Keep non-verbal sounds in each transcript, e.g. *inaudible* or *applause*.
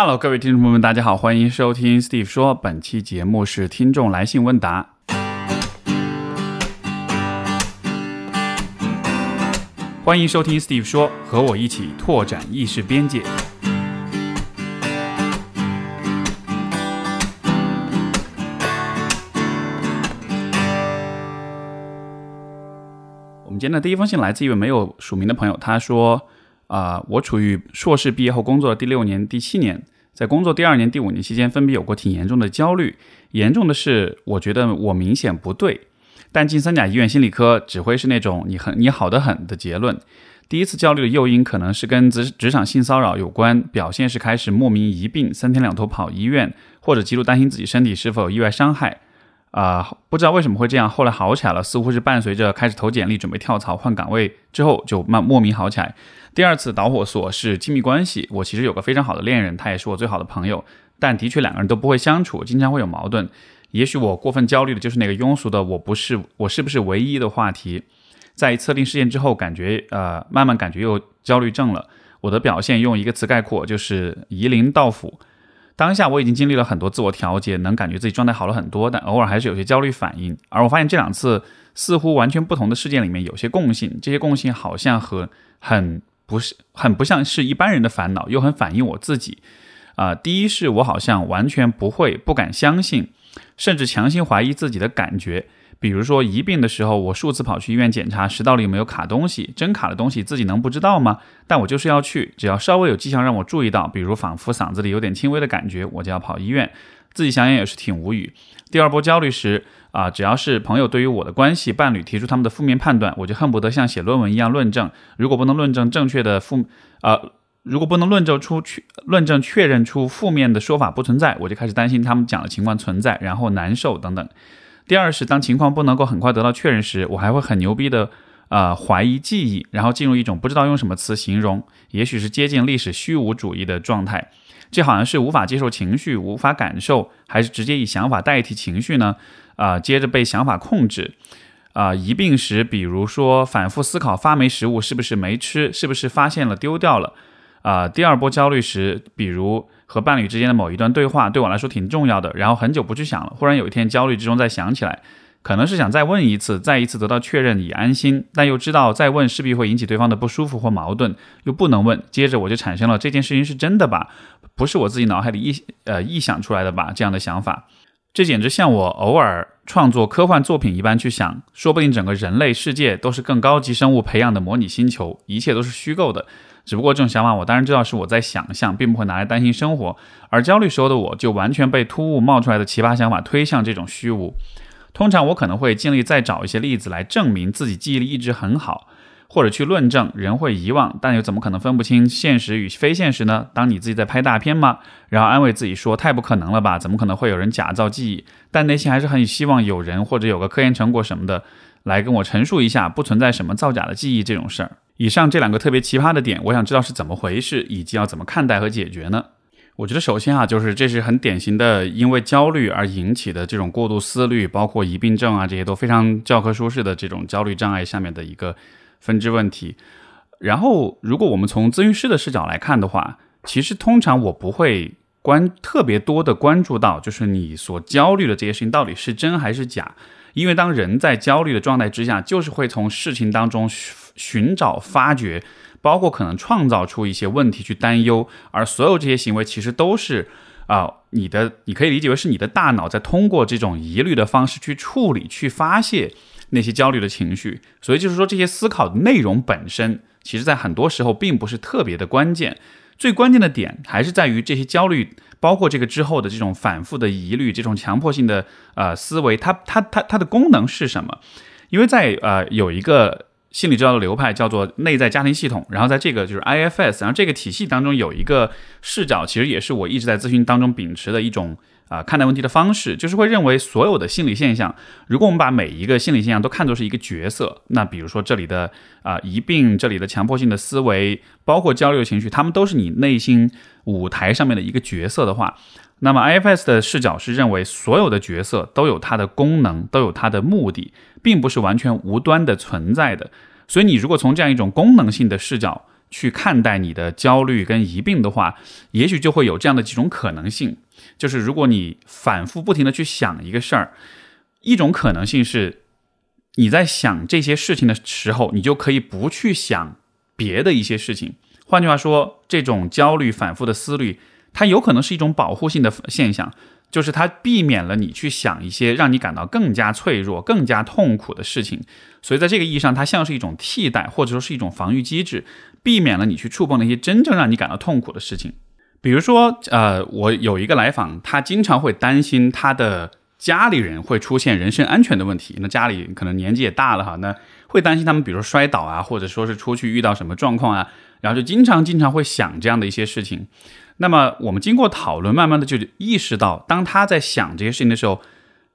Hello，各位听众朋友们，大家好，欢迎收听 Steve 说。本期节目是听众来信问答。欢迎收听 Steve 说，和我一起拓展意识边界。我们今天的第一封信来自一位没有署名的朋友，他说。啊，我处于硕士毕业后工作的第六年、第七年，在工作第二年、第五年期间，分别有过挺严重的焦虑。严重的是，我觉得我明显不对，但进三甲医院心理科只会是那种“你很你好的很”的结论。第一次焦虑的诱因可能是跟职职场性骚扰有关，表现是开始莫名疑病，三天两头跑医院，或者极度担心自己身体是否有意外伤害。啊，不知道为什么会这样，后来好起来了，似乎是伴随着开始投简历、准备跳槽、换岗位之后，就慢莫名好起来。第二次导火索是亲密关系，我其实有个非常好的恋人，他也是我最好的朋友，但的确两个人都不会相处，经常会有矛盾。也许我过分焦虑的就是那个庸俗的“我不是我是不是唯一”的话题。在测定事件之后，感觉呃，慢慢感觉又焦虑症了。我的表现用一个词概括，就是夷陵道府。当下我已经经历了很多自我调节，能感觉自己状态好了很多，但偶尔还是有些焦虑反应。而我发现这两次似乎完全不同的事件里面有些共性，这些共性好像和很不是很不像是一般人的烦恼，又很反映我自己。啊，第一是我好像完全不会、不敢相信，甚至强行怀疑自己的感觉。比如说疑病的时候，我数次跑去医院检查食道里有没有卡东西，真卡的东西自己能不知道吗？但我就是要去，只要稍微有迹象让我注意到，比如仿佛嗓子里有点轻微的感觉，我就要跑医院。自己想想也是挺无语。第二波焦虑时啊，只要是朋友对于我的关系、伴侣提出他们的负面判断，我就恨不得像写论文一样论证。如果不能论证正确的负，呃，如果不能论证出确论证确认出负面的说法不存在，我就开始担心他们讲的情况存在，然后难受等等。第二是，当情况不能够很快得到确认时，我还会很牛逼的，呃，怀疑记忆，然后进入一种不知道用什么词形容，也许是接近历史虚无主义的状态。这好像是无法接受情绪，无法感受，还是直接以想法代替情绪呢？啊，接着被想法控制。啊，疑病时，比如说反复思考发霉食物是不是没吃，是不是发现了丢掉了。啊，第二波焦虑时，比如。和伴侣之间的某一段对话对我来说挺重要的，然后很久不去想了，忽然有一天焦虑之中再想起来，可能是想再问一次，再一次得到确认以安心，但又知道再问势必会引起对方的不舒服或矛盾，又不能问，接着我就产生了这件事情是真的吧，不是我自己脑海里臆呃臆想出来的吧这样的想法，这简直像我偶尔创作科幻作品一般去想，说不定整个人类世界都是更高级生物培养的模拟星球，一切都是虚构的。只不过这种想法，我当然知道是我在想象，并不会拿来担心生活。而焦虑时候的我，就完全被突兀冒出来的奇葩想法推向这种虚无。通常我可能会尽力再找一些例子来证明自己记忆力一直很好，或者去论证人会遗忘，但又怎么可能分不清现实与非现实呢？当你自己在拍大片吗？然后安慰自己说太不可能了吧？怎么可能会有人假造记忆？但内心还是很希望有人或者有个科研成果什么的来跟我陈述一下，不存在什么造假的记忆这种事儿。以上这两个特别奇葩的点，我想知道是怎么回事，以及要怎么看待和解决呢？我觉得首先啊，就是这是很典型的因为焦虑而引起的这种过度思虑，包括疑病症啊，这些都非常教科书式的这种焦虑障碍下面的一个分支问题。然后，如果我们从咨询师的视角来看的话，其实通常我不会关特别多的关注到，就是你所焦虑的这些事情到底是真还是假，因为当人在焦虑的状态之下，就是会从事情当中。寻找、发掘，包括可能创造出一些问题去担忧，而所有这些行为其实都是啊，你的你可以理解为是你的大脑在通过这种疑虑的方式去处理、去发泄那些焦虑的情绪。所以就是说，这些思考的内容本身，其实在很多时候并不是特别的关键。最关键的点还是在于这些焦虑，包括这个之后的这种反复的疑虑、这种强迫性的呃思维，它它它它的功能是什么？因为在呃有一个。心理治疗的流派叫做内在家庭系统，然后在这个就是 IFS，然后这个体系当中有一个视角，其实也是我一直在咨询当中秉持的一种啊看待问题的方式，就是会认为所有的心理现象，如果我们把每一个心理现象都看作是一个角色，那比如说这里的啊疑病，这里的强迫性的思维，包括焦虑情绪，他们都是你内心舞台上面的一个角色的话，那么 IFS 的视角是认为所有的角色都有它的功能，都有它的目的。并不是完全无端的存在的，所以你如果从这样一种功能性的视角去看待你的焦虑跟疑病的话，也许就会有这样的几种可能性，就是如果你反复不停的去想一个事儿，一种可能性是你在想这些事情的时候，你就可以不去想别的一些事情。换句话说，这种焦虑反复的思虑，它有可能是一种保护性的现象。就是它避免了你去想一些让你感到更加脆弱、更加痛苦的事情，所以在这个意义上，它像是一种替代，或者说是一种防御机制，避免了你去触碰那些真正让你感到痛苦的事情。比如说，呃，我有一个来访，他经常会担心他的家里人会出现人身安全的问题。那家里可能年纪也大了哈，那会担心他们，比如说摔倒啊，或者说是出去遇到什么状况啊，然后就经常经常会想这样的一些事情。那么我们经过讨论，慢慢的就意识到，当他在想这些事情的时候，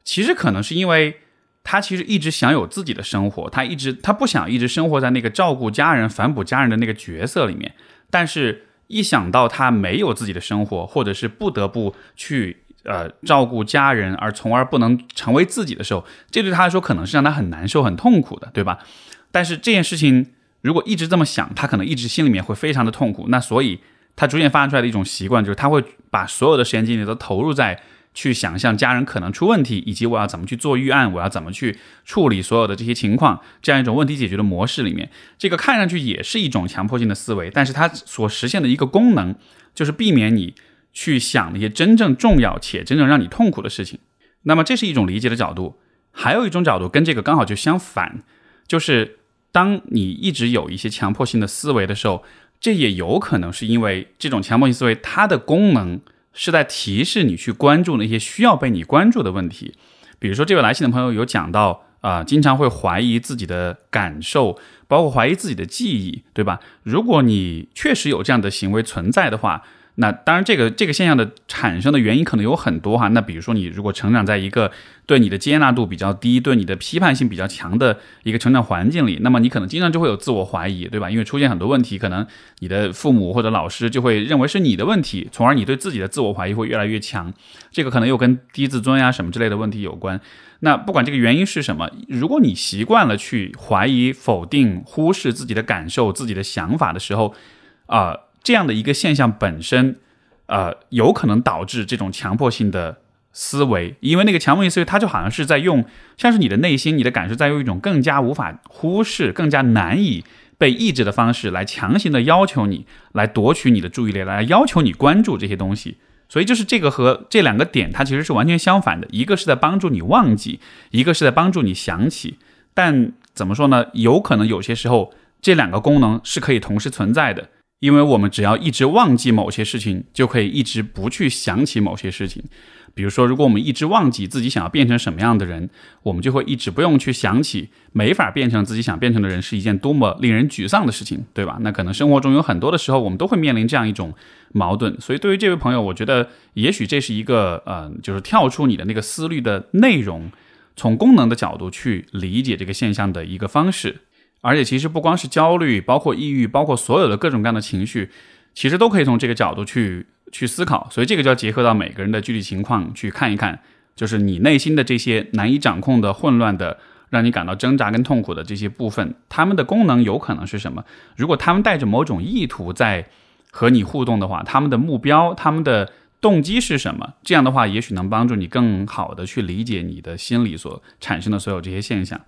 其实可能是因为他其实一直想有自己的生活，他一直他不想一直生活在那个照顾家人、反哺家人的那个角色里面。但是，一想到他没有自己的生活，或者是不得不去呃照顾家人，而从而不能成为自己的时候，这对他来说可能是让他很难受、很痛苦的，对吧？但是这件事情如果一直这么想，他可能一直心里面会非常的痛苦。那所以。他逐渐发展出来的一种习惯，就是他会把所有的时间精力都投入在去想象家人可能出问题，以及我要怎么去做预案，我要怎么去处理所有的这些情况，这样一种问题解决的模式里面。这个看上去也是一种强迫性的思维，但是它所实现的一个功能，就是避免你去想那些真正重要且真正让你痛苦的事情。那么这是一种理解的角度，还有一种角度跟这个刚好就相反，就是当你一直有一些强迫性的思维的时候。这也有可能是因为这种强迫性思维，它的功能是在提示你去关注那些需要被你关注的问题。比如说，这位来信的朋友有讲到啊，经常会怀疑自己的感受，包括怀疑自己的记忆，对吧？如果你确实有这样的行为存在的话。那当然，这个这个现象的产生的原因可能有很多哈。那比如说，你如果成长在一个对你的接纳度比较低、对你的批判性比较强的一个成长环境里，那么你可能经常就会有自我怀疑，对吧？因为出现很多问题，可能你的父母或者老师就会认为是你的问题，从而你对自己的自我怀疑会越来越强。这个可能又跟低自尊呀什么之类的问题有关。那不管这个原因是什么，如果你习惯了去怀疑、否定、忽视自己的感受、自己的想法的时候，啊。这样的一个现象本身，呃，有可能导致这种强迫性的思维，因为那个强迫性思维，它就好像是在用，像是你的内心、你的感受，在用一种更加无法忽视、更加难以被抑制的方式来强行的要求你，来夺取你的注意力，来要求你关注这些东西。所以，就是这个和这两个点，它其实是完全相反的，一个是在帮助你忘记，一个是在帮助你想起。但怎么说呢？有可能有些时候，这两个功能是可以同时存在的。因为我们只要一直忘记某些事情，就可以一直不去想起某些事情。比如说，如果我们一直忘记自己想要变成什么样的人，我们就会一直不用去想起没法变成自己想变成的人是一件多么令人沮丧的事情，对吧？那可能生活中有很多的时候，我们都会面临这样一种矛盾。所以，对于这位朋友，我觉得也许这是一个，呃，就是跳出你的那个思虑的内容，从功能的角度去理解这个现象的一个方式。而且其实不光是焦虑，包括抑郁，包括所有的各种各样的情绪，其实都可以从这个角度去去思考。所以这个就要结合到每个人的具体情况去看一看，就是你内心的这些难以掌控的、混乱的、让你感到挣扎跟痛苦的这些部分，他们的功能有可能是什么？如果他们带着某种意图在和你互动的话，他们的目标、他们的动机是什么？这样的话，也许能帮助你更好的去理解你的心理所产生的所有这些现象。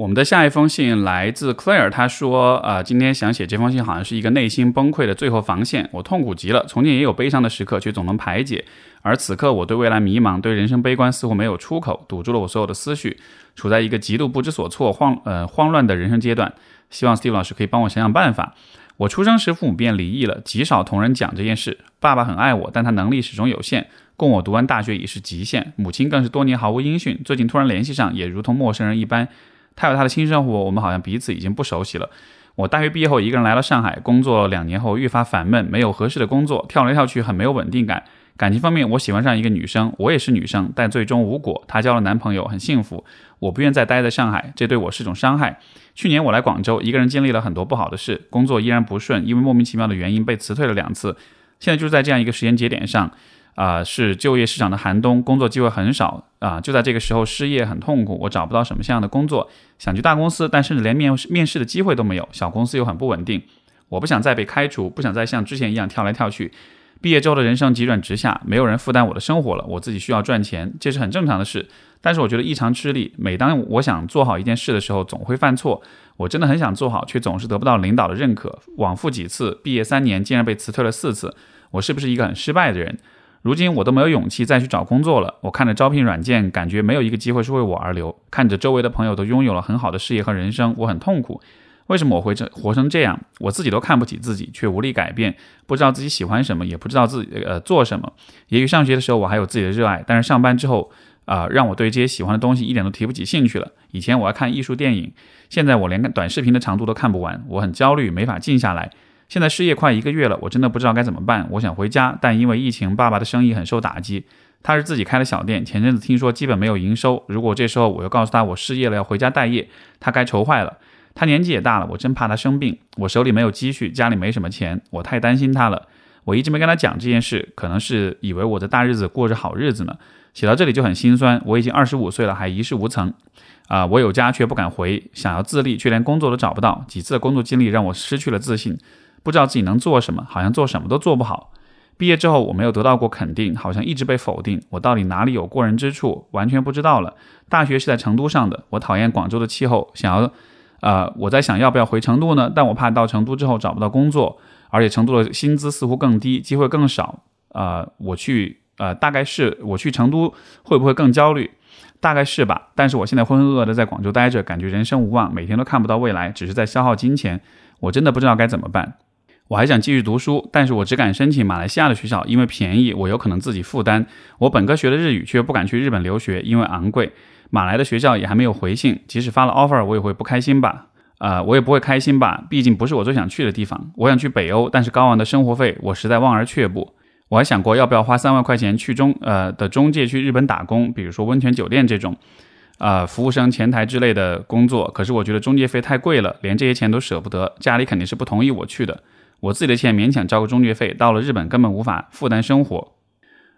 我们的下一封信来自 Claire，他说：“啊，今天想写这封信，好像是一个内心崩溃的最后防线。我痛苦极了，从前也有悲伤的时刻，却总能排解。而此刻，我对未来迷茫，对人生悲观，似乎没有出口，堵住了我所有的思绪，处在一个极度不知所措、慌呃慌乱的人生阶段。希望 Steve 老师可以帮我想想办法。我出生时父母便离异了，极少同人讲这件事。爸爸很爱我，但他能力始终有限，供我读完大学已是极限。母亲更是多年毫无音讯，最近突然联系上，也如同陌生人一般。”他有他的新生活，我们好像彼此已经不熟悉了。我大学毕业后一个人来了上海，工作两年后愈发烦闷，没有合适的工作，跳来跳去很没有稳定感。感情方面，我喜欢上一个女生，我也是女生，但最终无果。她交了男朋友，很幸福。我不愿再待在上海，这对我是种伤害。去年我来广州，一个人经历了很多不好的事，工作依然不顺，因为莫名其妙的原因被辞退了两次。现在就是在这样一个时间节点上。啊，是就业市场的寒冬，工作机会很少啊！就在这个时候失业很痛苦，我找不到什么像样的工作，想去大公司，但甚至连面面试的机会都没有。小公司又很不稳定，我不想再被开除，不想再像之前一样跳来跳去。毕业之后的人生急转直下，没有人负担我的生活了，我自己需要赚钱，这是很正常的事。但是我觉得异常吃力。每当我想做好一件事的时候，总会犯错。我真的很想做好，却总是得不到领导的认可。往复几次，毕业三年竟然被辞退了四次。我是不是一个很失败的人？如今我都没有勇气再去找工作了。我看着招聘软件，感觉没有一个机会是为我而留。看着周围的朋友都拥有了很好的事业和人生，我很痛苦。为什么我会这活成这样？我自己都看不起自己，却无力改变。不知道自己喜欢什么，也不知道自己呃做什么。也许上学的时候我还有自己的热爱，但是上班之后。啊，让我对这些喜欢的东西一点都提不起兴趣了。以前我爱看艺术电影，现在我连短视频的长度都看不完，我很焦虑，没法静下来。现在失业快一个月了，我真的不知道该怎么办。我想回家，但因为疫情，爸爸的生意很受打击。他是自己开的小店，前阵子听说基本没有营收。如果这时候我又告诉他我失业了，要回家待业，他该愁坏了。他年纪也大了，我真怕他生病。我手里没有积蓄，家里没什么钱，我太担心他了。我一直没跟他讲这件事，可能是以为我的大日子过着好日子呢。写到这里就很心酸，我已经二十五岁了，还一事无成，啊，我有家却不敢回，想要自立却连工作都找不到，几次的工作经历让我失去了自信，不知道自己能做什么，好像做什么都做不好。毕业之后我没有得到过肯定，好像一直被否定，我到底哪里有过人之处，完全不知道了。大学是在成都上的，我讨厌广州的气候，想要，呃，我在想要不要回成都呢？但我怕到成都之后找不到工作，而且成都的薪资似乎更低，机会更少，啊，我去。呃，大概是我去成都会不会更焦虑？大概是吧。但是我现在浑浑噩噩的在广州待着，感觉人生无望，每天都看不到未来，只是在消耗金钱。我真的不知道该怎么办。我还想继续读书，但是我只敢申请马来西亚的学校，因为便宜，我有可能自己负担。我本科学的日语，却不敢去日本留学，因为昂贵。马来的学校也还没有回信，即使发了 offer，我也会不开心吧？呃，我也不会开心吧？毕竟不是我最想去的地方。我想去北欧，但是高昂的生活费，我实在望而却步。我还想过要不要花三万块钱去中呃的中介去日本打工，比如说温泉酒店这种，呃服务生前台之类的工作。可是我觉得中介费太贵了，连这些钱都舍不得。家里肯定是不同意我去的，我自己的钱勉强交个中介费，到了日本根本无法负担生活。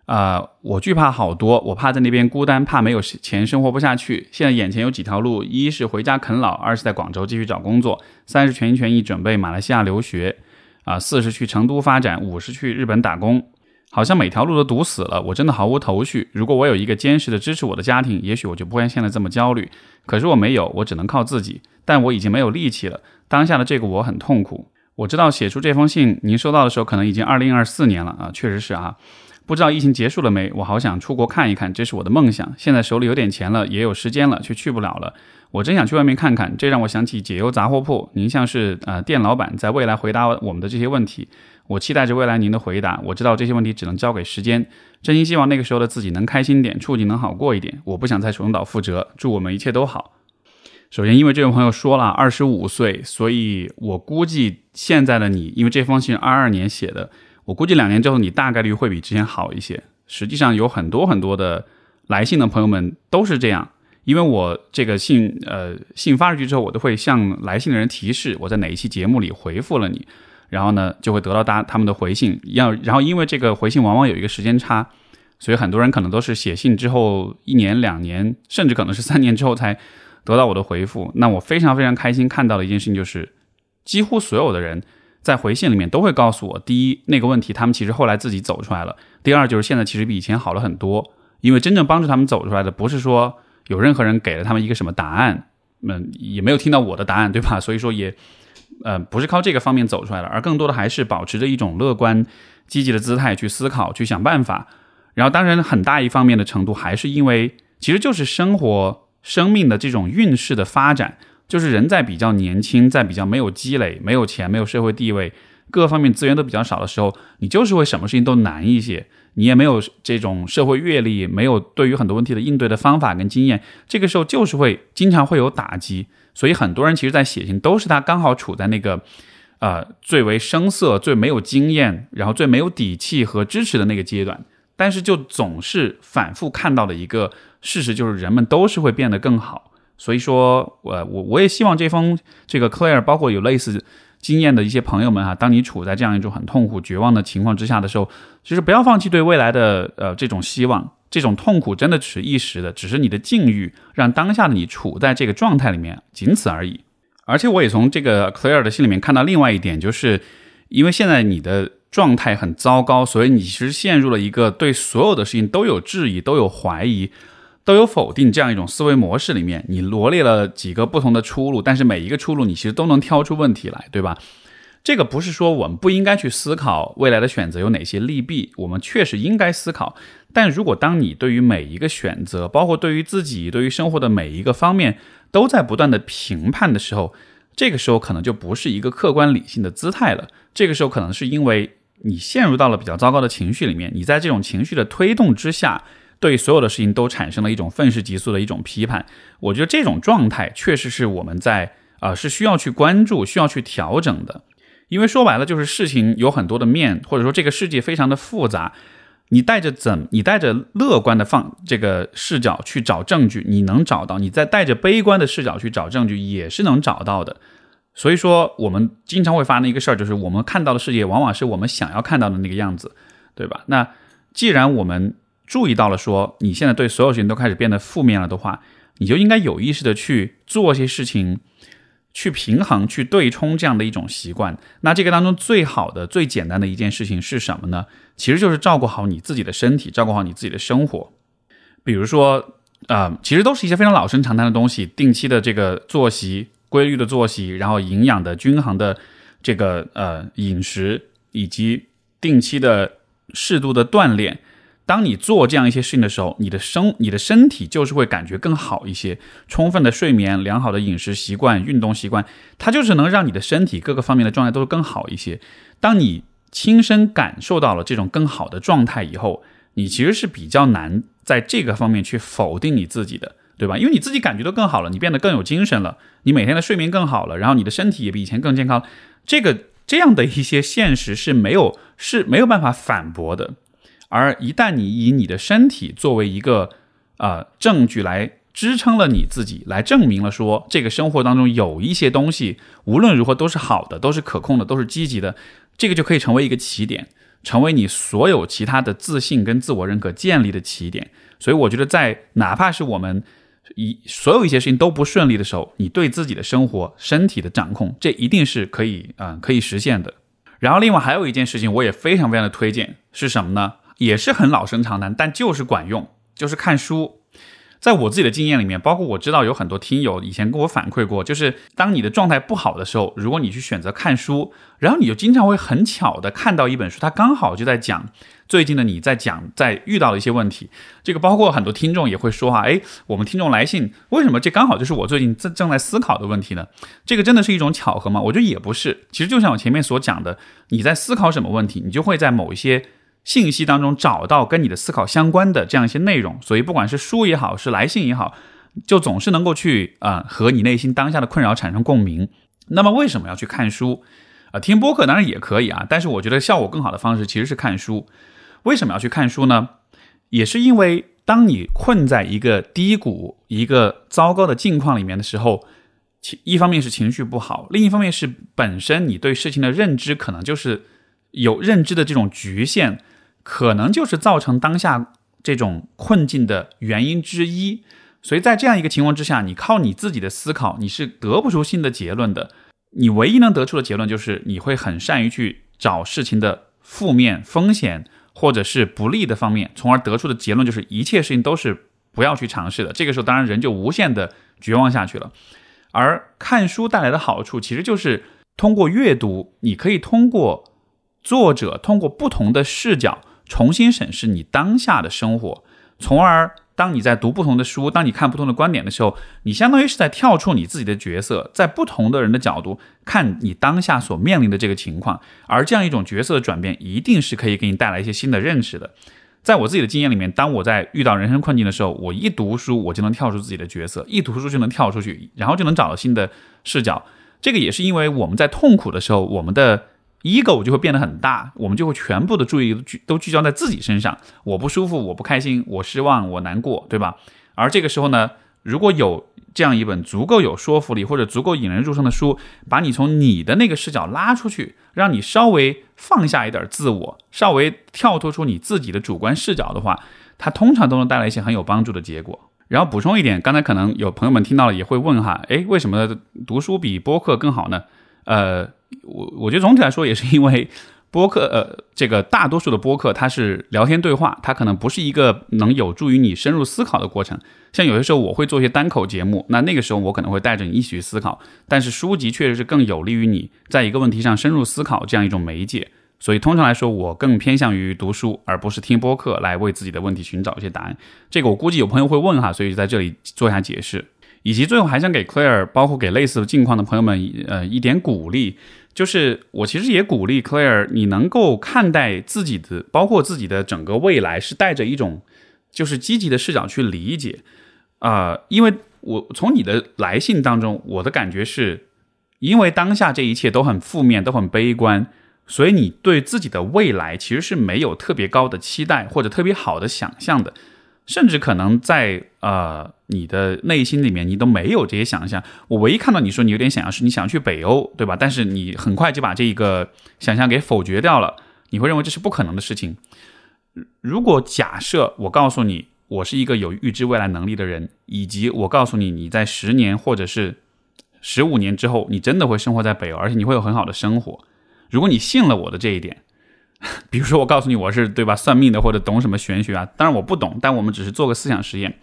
啊，我惧怕好多，我怕在那边孤单，怕没有钱生活不下去。现在眼前有几条路：一是回家啃老，二是在广州继续找工作，三是全心全意准备马来西亚留学，啊，四是去成都发展，五是去日本打工。好像每条路都堵死了，我真的毫无头绪。如果我有一个坚实的支持我的家庭，也许我就不会现在这么焦虑。可是我没有，我只能靠自己。但我已经没有力气了。当下的这个我很痛苦。我知道写出这封信，您收到的时候可能已经二零二四年了啊，确实是啊。不知道疫情结束了没？我好想出国看一看，这是我的梦想。现在手里有点钱了，也有时间了，却去不了了。我真想去外面看看。这让我想起解忧杂货铺，您像是呃店老板，在未来回答我们的这些问题。我期待着未来您的回答。我知道这些问题只能交给时间。真心希望那个时候的自己能开心点，处境能好过一点。我不想再重蹈覆辙。祝我们一切都好。首先，因为这位朋友说了二十五岁，所以我估计现在的你，因为这封信二二年写的，我估计两年之后你大概率会比之前好一些。实际上有很多很多的来信的朋友们都是这样，因为我这个信呃信发出去之后，我都会向来信的人提示我在哪一期节目里回复了你。然后呢，就会得到大他们的回信，要然后因为这个回信往往有一个时间差，所以很多人可能都是写信之后一年两年，甚至可能是三年之后才得到我的回复。那我非常非常开心看到的一件事情就是，几乎所有的人在回信里面都会告诉我，第一那个问题他们其实后来自己走出来了；第二就是现在其实比以前好了很多，因为真正帮助他们走出来的不是说有任何人给了他们一个什么答案，嗯，也没有听到我的答案，对吧？所以说也。呃，不是靠这个方面走出来的，而更多的还是保持着一种乐观、积极的姿态去思考、去想办法。然后，当然很大一方面的程度还是因为，其实就是生活、生命的这种运势的发展，就是人在比较年轻、在比较没有积累、没有钱、没有社会地位、各方面资源都比较少的时候，你就是会什么事情都难一些。你也没有这种社会阅历，没有对于很多问题的应对的方法跟经验，这个时候就是会经常会有打击。所以很多人其实，在写信都是他刚好处在那个，呃，最为生涩、最没有经验，然后最没有底气和支持的那个阶段。但是就总是反复看到的一个事实，就是人们都是会变得更好。所以说，我我我也希望这封这个 Clare，包括有类似经验的一些朋友们啊，当你处在这样一种很痛苦、绝望的情况之下的时候，其实不要放弃对未来的呃这种希望。这种痛苦真的只是一时的，只是你的境遇让当下的你处在这个状态里面，仅此而已。而且我也从这个 Clare 的信里面看到另外一点，就是因为现在你的状态很糟糕，所以你其实陷入了一个对所有的事情都有质疑、都有怀疑、都有否定这样一种思维模式里面。你罗列了几个不同的出路，但是每一个出路你其实都能挑出问题来，对吧？这个不是说我们不应该去思考未来的选择有哪些利弊，我们确实应该思考。但如果当你对于每一个选择，包括对于自己、对于生活的每一个方面，都在不断的评判的时候，这个时候可能就不是一个客观理性的姿态了。这个时候可能是因为你陷入到了比较糟糕的情绪里面，你在这种情绪的推动之下，对所有的事情都产生了一种愤世嫉俗的一种批判。我觉得这种状态确实是我们在啊是需要去关注、需要去调整的。因为说白了，就是事情有很多的面，或者说这个世界非常的复杂。你带着怎，你带着乐观的放这个视角去找证据，你能找到；你再带着悲观的视角去找证据，也是能找到的。所以说，我们经常会发生一个事儿，就是我们看到的世界往往是我们想要看到的那个样子，对吧？那既然我们注意到了，说你现在对所有事情都开始变得负面了的话，你就应该有意识的去做些事情。去平衡、去对冲这样的一种习惯，那这个当中最好的、最简单的一件事情是什么呢？其实就是照顾好你自己的身体，照顾好你自己的生活。比如说，啊，其实都是一些非常老生常谈的东西，定期的这个作息、规律的作息，然后营养的均衡的这个呃饮食，以及定期的适度的锻炼。当你做这样一些事情的时候，你的生你的身体就是会感觉更好一些。充分的睡眠、良好的饮食习惯、运动习惯，它就是能让你的身体各个方面的状态都是更好一些。当你亲身感受到了这种更好的状态以后，你其实是比较难在这个方面去否定你自己的，对吧？因为你自己感觉都更好了，你变得更有精神了，你每天的睡眠更好了，然后你的身体也比以前更健康。这个这样的一些现实是没有是没有办法反驳的。而一旦你以你的身体作为一个呃证据来支撑了你自己，来证明了说这个生活当中有一些东西无论如何都是好的，都是可控的，都是积极的，这个就可以成为一个起点，成为你所有其他的自信跟自我认可建立的起点。所以我觉得，在哪怕是我们一所有一些事情都不顺利的时候，你对自己的生活、身体的掌控，这一定是可以啊可以实现的。然后另外还有一件事情，我也非常非常的推荐是什么呢？也是很老生常谈，但就是管用，就是看书。在我自己的经验里面，包括我知道有很多听友以前跟我反馈过，就是当你的状态不好的时候，如果你去选择看书，然后你就经常会很巧的看到一本书，它刚好就在讲最近的你在讲在遇到的一些问题。这个包括很多听众也会说哈，哎，我们听众来信，为什么这刚好就是我最近正正在思考的问题呢？这个真的是一种巧合吗？我觉得也不是。其实就像我前面所讲的，你在思考什么问题，你就会在某一些。信息当中找到跟你的思考相关的这样一些内容，所以不管是书也好，是来信也好，就总是能够去啊和你内心当下的困扰产生共鸣。那么为什么要去看书？啊，听播客当然也可以啊，但是我觉得效果更好的方式其实是看书。为什么要去看书呢？也是因为当你困在一个低谷、一个糟糕的境况里面的时候，情一方面是情绪不好，另一方面是本身你对事情的认知可能就是有认知的这种局限。可能就是造成当下这种困境的原因之一，所以在这样一个情况之下，你靠你自己的思考，你是得不出新的结论的。你唯一能得出的结论就是你会很善于去找事情的负面、风险或者是不利的方面，从而得出的结论就是一切事情都是不要去尝试的。这个时候，当然人就无限的绝望下去了。而看书带来的好处，其实就是通过阅读，你可以通过作者通过不同的视角。重新审视你当下的生活，从而当你在读不同的书，当你看不同的观点的时候，你相当于是在跳出你自己的角色，在不同的人的角度看你当下所面临的这个情况。而这样一种角色的转变，一定是可以给你带来一些新的认识的。在我自己的经验里面，当我在遇到人生困境的时候，我一读书，我就能跳出自己的角色，一读书就能跳出去，然后就能找到新的视角。这个也是因为我们在痛苦的时候，我们的。Ego 就会变得很大，我们就会全部的注意聚都聚焦在自己身上。我不舒服，我不开心，我失望，我难过，对吧？而这个时候呢，如果有这样一本足够有说服力或者足够引人入胜的书，把你从你的那个视角拉出去，让你稍微放下一点自我，稍微跳脱出你自己的主观视角的话，它通常都能带来一些很有帮助的结果。然后补充一点，刚才可能有朋友们听到了也会问哈，诶，为什么读书比播客更好呢？呃，我我觉得总体来说也是因为。播客，呃，这个大多数的播客它是聊天对话，它可能不是一个能有助于你深入思考的过程。像有些时候我会做一些单口节目，那那个时候我可能会带着你一起去思考。但是书籍确实是更有利于你在一个问题上深入思考这样一种媒介。所以通常来说，我更偏向于读书，而不是听播客来为自己的问题寻找一些答案。这个我估计有朋友会问哈，所以在这里做一下解释。以及最后还想给 Claire，包括给类似境况的朋友们，呃，一点鼓励。就是我其实也鼓励 Claire，你能够看待自己的，包括自己的整个未来，是带着一种就是积极的视角去理解啊。因为我从你的来信当中，我的感觉是，因为当下这一切都很负面，都很悲观，所以你对自己的未来其实是没有特别高的期待或者特别好的想象的。甚至可能在呃你的内心里面，你都没有这些想象。我唯一看到你说你有点想象，是你想去北欧，对吧？但是你很快就把这一个想象给否决掉了。你会认为这是不可能的事情。如果假设我告诉你，我是一个有预知未来能力的人，以及我告诉你，你在十年或者是十五年之后，你真的会生活在北欧，而且你会有很好的生活。如果你信了我的这一点。*laughs* 比如说，我告诉你我是对吧，算命的或者懂什么玄学啊？当然我不懂，但我们只是做个思想实验。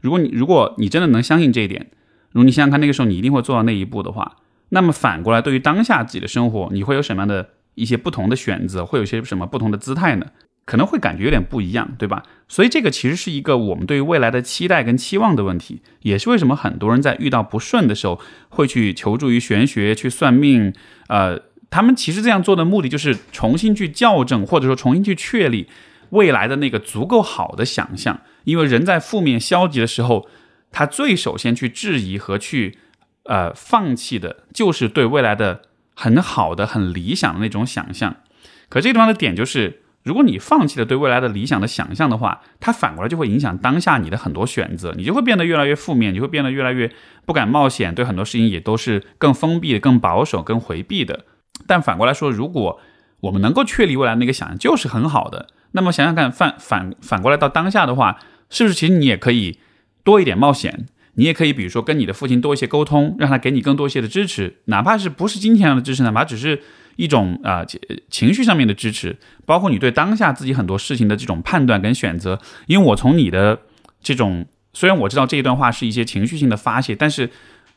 如果你如果你真的能相信这一点，如果你想想看，那个时候你一定会做到那一步的话，那么反过来，对于当下自己的生活，你会有什么样的一些不同的选择？会有些什么不同的姿态呢？可能会感觉有点不一样，对吧？所以这个其实是一个我们对于未来的期待跟期望的问题，也是为什么很多人在遇到不顺的时候会去求助于玄学去算命，呃。他们其实这样做的目的就是重新去校正，或者说重新去确立未来的那个足够好的想象。因为人在负面消极的时候，他最首先去质疑和去呃放弃的，就是对未来的很好的、很理想的那种想象。可这地方的点就是，如果你放弃了对未来的理想的想象的话，它反过来就会影响当下你的很多选择，你就会变得越来越负面，你会变得越来越不敢冒险，对很多事情也都是更封闭、更保守、更回避的。但反过来说，如果我们能够确立未来那个想象就是很好的，那么想想看，反反反过来到当下的话，是不是其实你也可以多一点冒险？你也可以比如说跟你的父亲多一些沟通，让他给你更多一些的支持，哪怕是不是金钱上的支持，哪怕只是一种啊情绪上面的支持，包括你对当下自己很多事情的这种判断跟选择。因为我从你的这种，虽然我知道这一段话是一些情绪性的发泄，但是。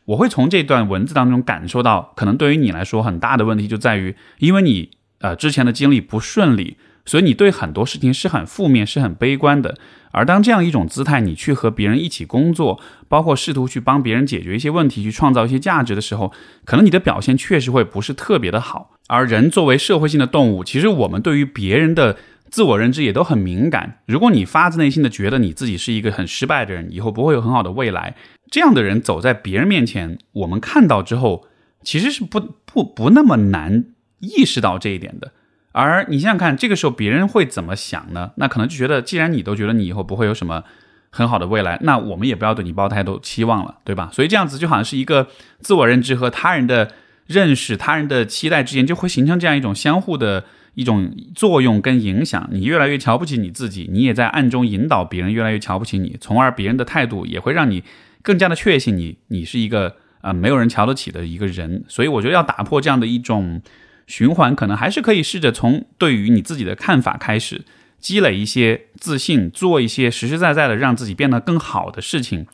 我会从这段文字当中感受到，可能对于你来说很大的问题就在于，因为你呃之前的经历不顺利，所以你对很多事情是很负面、是很悲观的。而当这样一种姿态，你去和别人一起工作，包括试图去帮别人解决一些问题，去创造一些价值的时候，可能你的表现确实会不是特别的好。而人作为社会性的动物，其实我们对于别人的自我认知也都很敏感。如果你发自内心的觉得你自己是一个很失败的人，以后不会有很好的未来。这样的人走在别人面前，我们看到之后，其实是不不不那么难意识到这一点的。而你想想看，这个时候别人会怎么想呢？那可能就觉得，既然你都觉得你以后不会有什么很好的未来，那我们也不要对你抱太多期望了，对吧？所以这样子就好像是一个自我认知和他人的认识、他人的期待之间，就会形成这样一种相互的一种作用跟影响。你越来越瞧不起你自己，你也在暗中引导别人越来越瞧不起你，从而别人的态度也会让你。更加的确信你，你是一个啊没有人瞧得起的一个人，所以我觉得要打破这样的一种循环，可能还是可以试着从对于你自己的看法开始，积累一些自信，做一些实实在在的让自己变得更好的事情，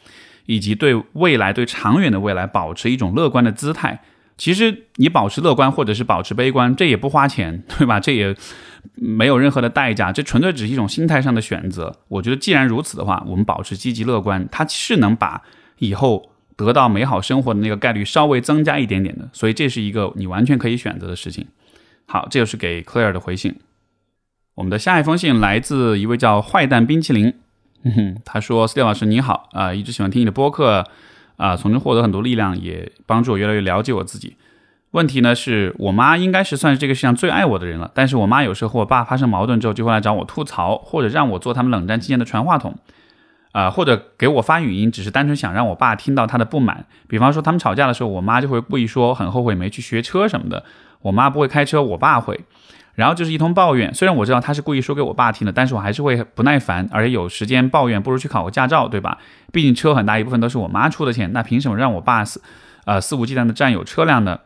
以及对未来、对长远的未来保持一种乐观的姿态。其实你保持乐观或者是保持悲观，这也不花钱，*laughs* 对吧？这也没有任何的代价，这纯粹只是一种心态上的选择。我觉得既然如此的话，我们保持积极乐观，它是能把。以后得到美好生活的那个概率稍微增加一点点的，所以这是一个你完全可以选择的事情。好，这就是给 Claire 的回信。我们的下一封信来自一位叫坏蛋冰淇淋，他说：“斯蒂老师你好啊，一直喜欢听你的播客啊，从中获得很多力量，也帮助我越来越了解我自己。问题呢是我妈应该是算是这个世上最爱我的人了，但是我妈有时候和我爸发生矛盾之后，就会来找我吐槽，或者让我做他们冷战期间的传话筒。”啊，或者给我发语音，只是单纯想让我爸听到他的不满。比方说，他们吵架的时候，我妈就会故意说很后悔没去学车什么的。我妈不会开车，我爸会。然后就是一通抱怨。虽然我知道他是故意说给我爸听的，但是我还是会不耐烦，而且有时间抱怨，不如去考个驾照，对吧？毕竟车很大一部分都是我妈出的钱，那凭什么让我爸肆呃肆无忌惮的占有车辆呢？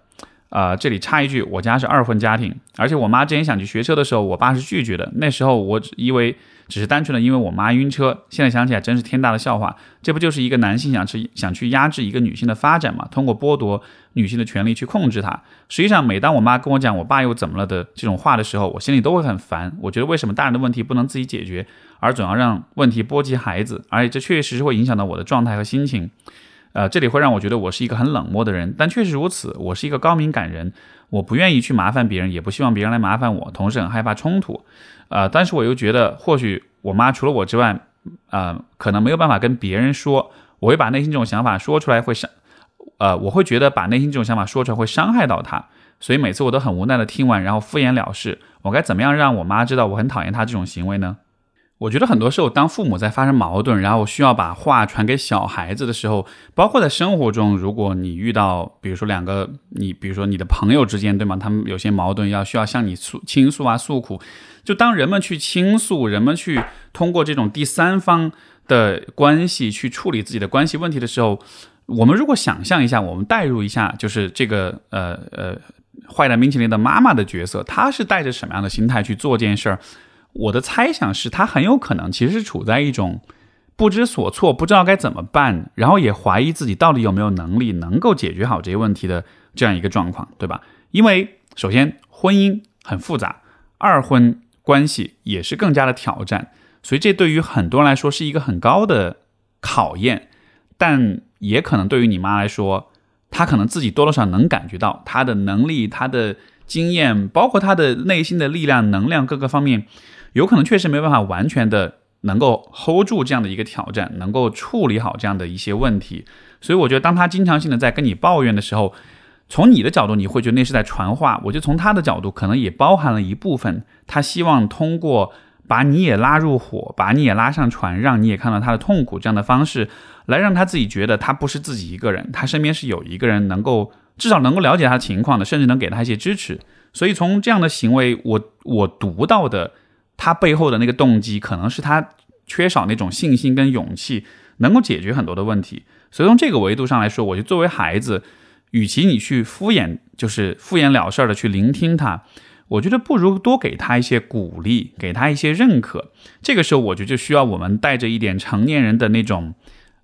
呃，这里插一句，我家是二婚家庭，而且我妈之前想去学车的时候，我爸是拒绝的。那时候我只因为只是单纯的因为我妈晕车，现在想起来真是天大的笑话。这不就是一个男性想去想去压制一个女性的发展嘛？通过剥夺女性的权利去控制她。实际上，每当我妈跟我讲我爸又怎么了的这种话的时候，我心里都会很烦。我觉得为什么大人的问题不能自己解决，而总要让问题波及孩子？而且这确实是会影响到我的状态和心情。呃，这里会让我觉得我是一个很冷漠的人，但确实如此。我是一个高敏感人，我不愿意去麻烦别人，也不希望别人来麻烦我，同时很害怕冲突。呃，但是我又觉得，或许我妈除了我之外，呃，可能没有办法跟别人说，我会把内心这种想法说出来会伤，呃，我会觉得把内心这种想法说出来会伤害到她，所以每次我都很无奈的听完，然后敷衍了事。我该怎么样让我妈知道我很讨厌她这种行为呢？我觉得很多时候，当父母在发生矛盾，然后需要把话传给小孩子的时候，包括在生活中，如果你遇到，比如说两个你，比如说你的朋友之间，对吗？他们有些矛盾要需要向你诉倾诉啊，诉苦。就当人们去倾诉，人们去通过这种第三方的关系去处理自己的关系问题的时候，我们如果想象一下，我们代入一下，就是这个呃呃坏蛋冰淇淋的妈妈的角色，她是带着什么样的心态去做这件事儿？我的猜想是，他很有可能其实是处在一种不知所措、不知道该怎么办，然后也怀疑自己到底有没有能力能够解决好这些问题的这样一个状况，对吧？因为首先婚姻很复杂，二婚关系也是更加的挑战，所以这对于很多人来说是一个很高的考验，但也可能对于你妈来说，她可能自己多多少能感觉到她的能力、她的经验，包括她的内心的力量、能量各个方面。有可能确实没办法完全的能够 hold 住这样的一个挑战，能够处理好这样的一些问题，所以我觉得当他经常性的在跟你抱怨的时候，从你的角度你会觉得那是在传话，我觉得从他的角度可能也包含了一部分，他希望通过把你也拉入伙，把你也拉上船，让你也看到他的痛苦这样的方式，来让他自己觉得他不是自己一个人，他身边是有一个人能够至少能够了解他的情况的，甚至能给他一些支持。所以从这样的行为，我我读到的。他背后的那个动机，可能是他缺少那种信心跟勇气，能够解决很多的问题。所以从这个维度上来说，我觉得作为孩子，与其你去敷衍，就是敷衍了事的去聆听他，我觉得不如多给他一些鼓励，给他一些认可。这个时候，我觉得就需要我们带着一点成年人的那种，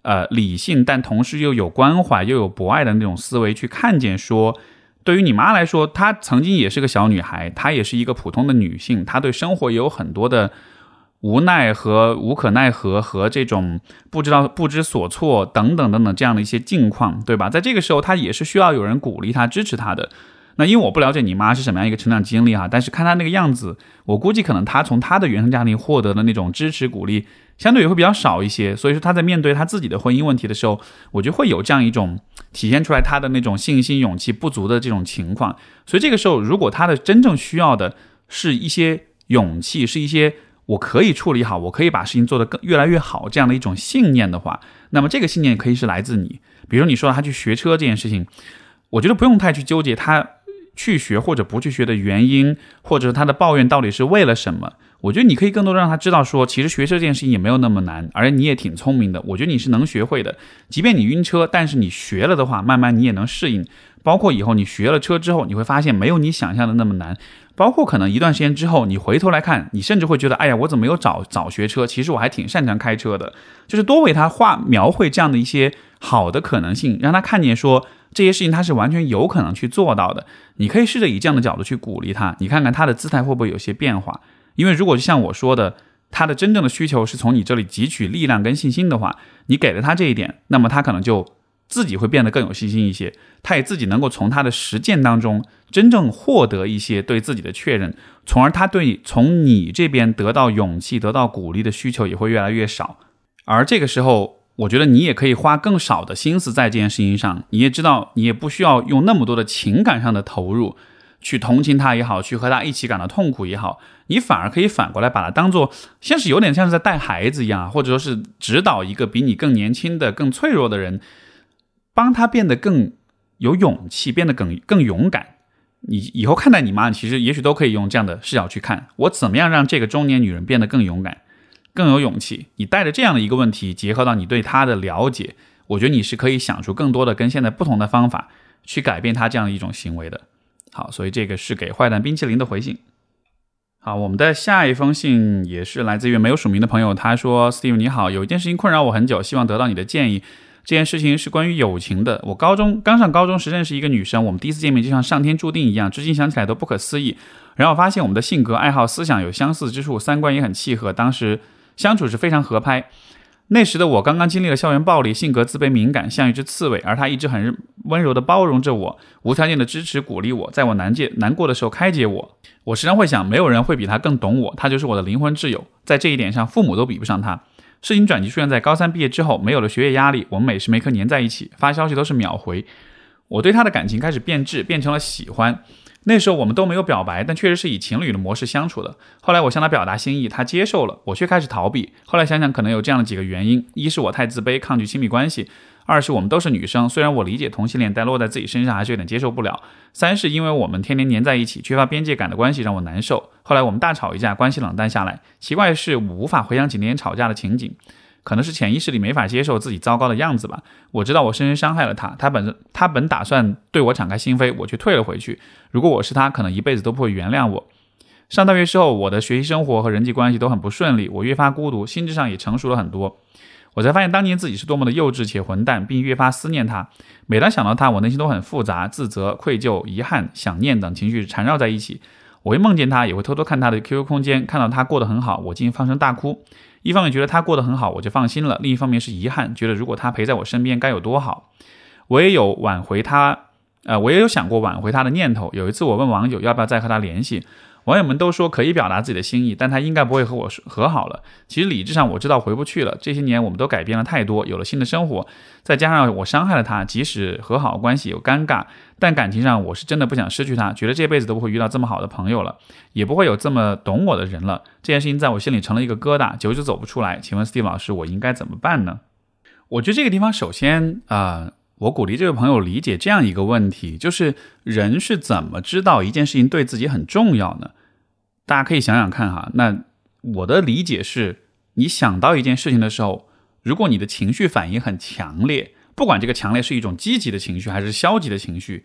呃，理性，但同时又有关怀又有博爱的那种思维去看见说。对于你妈来说，她曾经也是个小女孩，她也是一个普通的女性，她对生活也有很多的无奈和无可奈何，和这种不知道不知所措等等等等这样的一些境况，对吧？在这个时候，她也是需要有人鼓励她、支持她的。那因为我不了解你妈是什么样一个成长经历哈，但是看她那个样子，我估计可能她从她的原生家庭获得的那种支持鼓励。相对也会比较少一些，所以说他在面对他自己的婚姻问题的时候，我觉得会有这样一种体现出来他的那种信心、勇气不足的这种情况。所以这个时候，如果他的真正需要的是一些勇气，是一些我可以处理好，我可以把事情做得更越来越好这样的一种信念的话，那么这个信念可以是来自你。比如你说他去学车这件事情，我觉得不用太去纠结他去学或者不去学的原因，或者他的抱怨到底是为了什么。我觉得你可以更多的让他知道，说其实学车这件事情也没有那么难，而且你也挺聪明的。我觉得你是能学会的，即便你晕车，但是你学了的话，慢慢你也能适应。包括以后你学了车之后，你会发现没有你想象的那么难。包括可能一段时间之后，你回头来看，你甚至会觉得，哎呀，我怎么没有早早学车？其实我还挺擅长开车的。就是多为他画描绘这样的一些好的可能性，让他看见说这些事情他是完全有可能去做到的。你可以试着以这样的角度去鼓励他，你看看他的姿态会不会有些变化。因为如果就像我说的，他的真正的需求是从你这里汲取力量跟信心的话，你给了他这一点，那么他可能就自己会变得更有信心一些，他也自己能够从他的实践当中真正获得一些对自己的确认，从而他对从你这边得到勇气、得到鼓励的需求也会越来越少。而这个时候，我觉得你也可以花更少的心思在这件事情上，你也知道，你也不需要用那么多的情感上的投入。去同情他也好，去和他一起感到痛苦也好，你反而可以反过来把它当做像是有点像是在带孩子一样，或者说是指导一个比你更年轻的、更脆弱的人，帮他变得更有勇气，变得更更勇敢。你以后看待你妈，其实也许都可以用这样的视角去看：我怎么样让这个中年女人变得更勇敢、更有勇气？你带着这样的一个问题，结合到你对她的了解，我觉得你是可以想出更多的跟现在不同的方法去改变她这样的一种行为的。好，所以这个是给坏蛋冰淇淋的回信。啊，我们的下一封信也是来自于没有署名的朋友，他说：“Steve 你好，有一件事情困扰我很久，希望得到你的建议。这件事情是关于友情的。我高中刚上高中时认识一个女生，我们第一次见面就像上天注定一样，至今想起来都不可思议。然后发现我们的性格、爱好、思想有相似之处，三观也很契合，当时相处是非常合拍。”那时的我刚刚经历了校园暴力，性格自卑敏感，像一只刺猬，而他一直很温柔的包容着我，无条件的支持鼓励我，在我难解难过的时候开解我。我时常会想，没有人会比他更懂我，他就是我的灵魂挚友，在这一点上，父母都比不上他。事情转机出现在高三毕业之后，没有了学业压力，我们每时每刻黏在一起，发消息都是秒回。我对他的感情开始变质，变成了喜欢。那时候我们都没有表白，但确实是以情侣的模式相处的。后来我向他表达心意，他接受了，我却开始逃避。后来想想，可能有这样的几个原因：一是我太自卑，抗拒亲密关系；二是我们都是女生，虽然我理解同性恋，但落在自己身上还是有点接受不了；三是因为我们天天黏在一起，缺乏边界感的关系让我难受。后来我们大吵一架，关系冷淡下来。奇怪的是，我无法回想起那天吵架的情景。可能是潜意识里没法接受自己糟糕的样子吧。我知道我深深伤害了他，他本他本打算对我敞开心扉，我却退了回去。如果我是他，可能一辈子都不会原谅我。上大学之后，我的学习生活和人际关系都很不顺利，我越发孤独，心智上也成熟了很多。我才发现当年自己是多么的幼稚且混蛋，并越发思念他。每当想到他，我内心都很复杂，自责、愧疚、遗憾、想念等情绪缠绕在一起。我会梦见他，也会偷偷看他的 QQ 空间，看到他过得很好，我竟放声大哭。一方面觉得他过得很好，我就放心了；另一方面是遗憾，觉得如果他陪在我身边该有多好。我也有挽回他，呃，我也有想过挽回他的念头。有一次我问网友要不要再和他联系。网友们都说可以表达自己的心意，但他应该不会和我和好了。其实理智上我知道回不去了。这些年我们都改变了太多，有了新的生活，再加上我伤害了他，即使和好关系有尴尬，但感情上我是真的不想失去他，觉得这辈子都不会遇到这么好的朋友了，也不会有这么懂我的人了。这件事情在我心里成了一个疙瘩，久久走不出来。请问 Steve 老师，我应该怎么办呢？我觉得这个地方首先啊，我鼓励这位朋友理解这样一个问题，就是人是怎么知道一件事情对自己很重要呢？大家可以想想看哈，那我的理解是，你想到一件事情的时候，如果你的情绪反应很强烈，不管这个强烈是一种积极的情绪还是消极的情绪，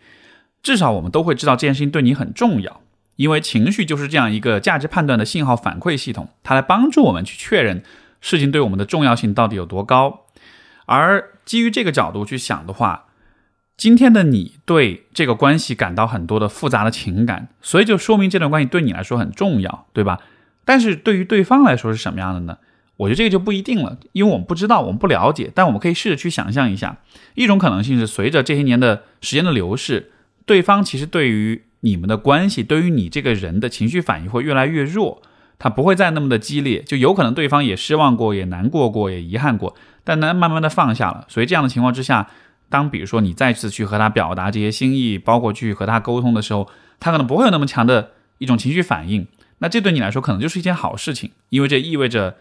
至少我们都会知道这件事情对你很重要，因为情绪就是这样一个价值判断的信号反馈系统，它来帮助我们去确认事情对我们的重要性到底有多高。而基于这个角度去想的话，今天的你对这个关系感到很多的复杂的情感，所以就说明这段关系对你来说很重要，对吧？但是对于对方来说是什么样的呢？我觉得这个就不一定了，因为我们不知道，我们不了解。但我们可以试着去想象一下，一种可能性是，随着这些年的时间的流逝，对方其实对于你们的关系，对于你这个人的情绪反应会越来越弱，他不会再那么的激烈，就有可能对方也失望过，也难过过，也遗憾过，但呢，慢慢的放下了。所以这样的情况之下。当比如说你再次去和他表达这些心意，包括去和他沟通的时候，他可能不会有那么强的一种情绪反应。那这对你来说可能就是一件好事情，因为这意味着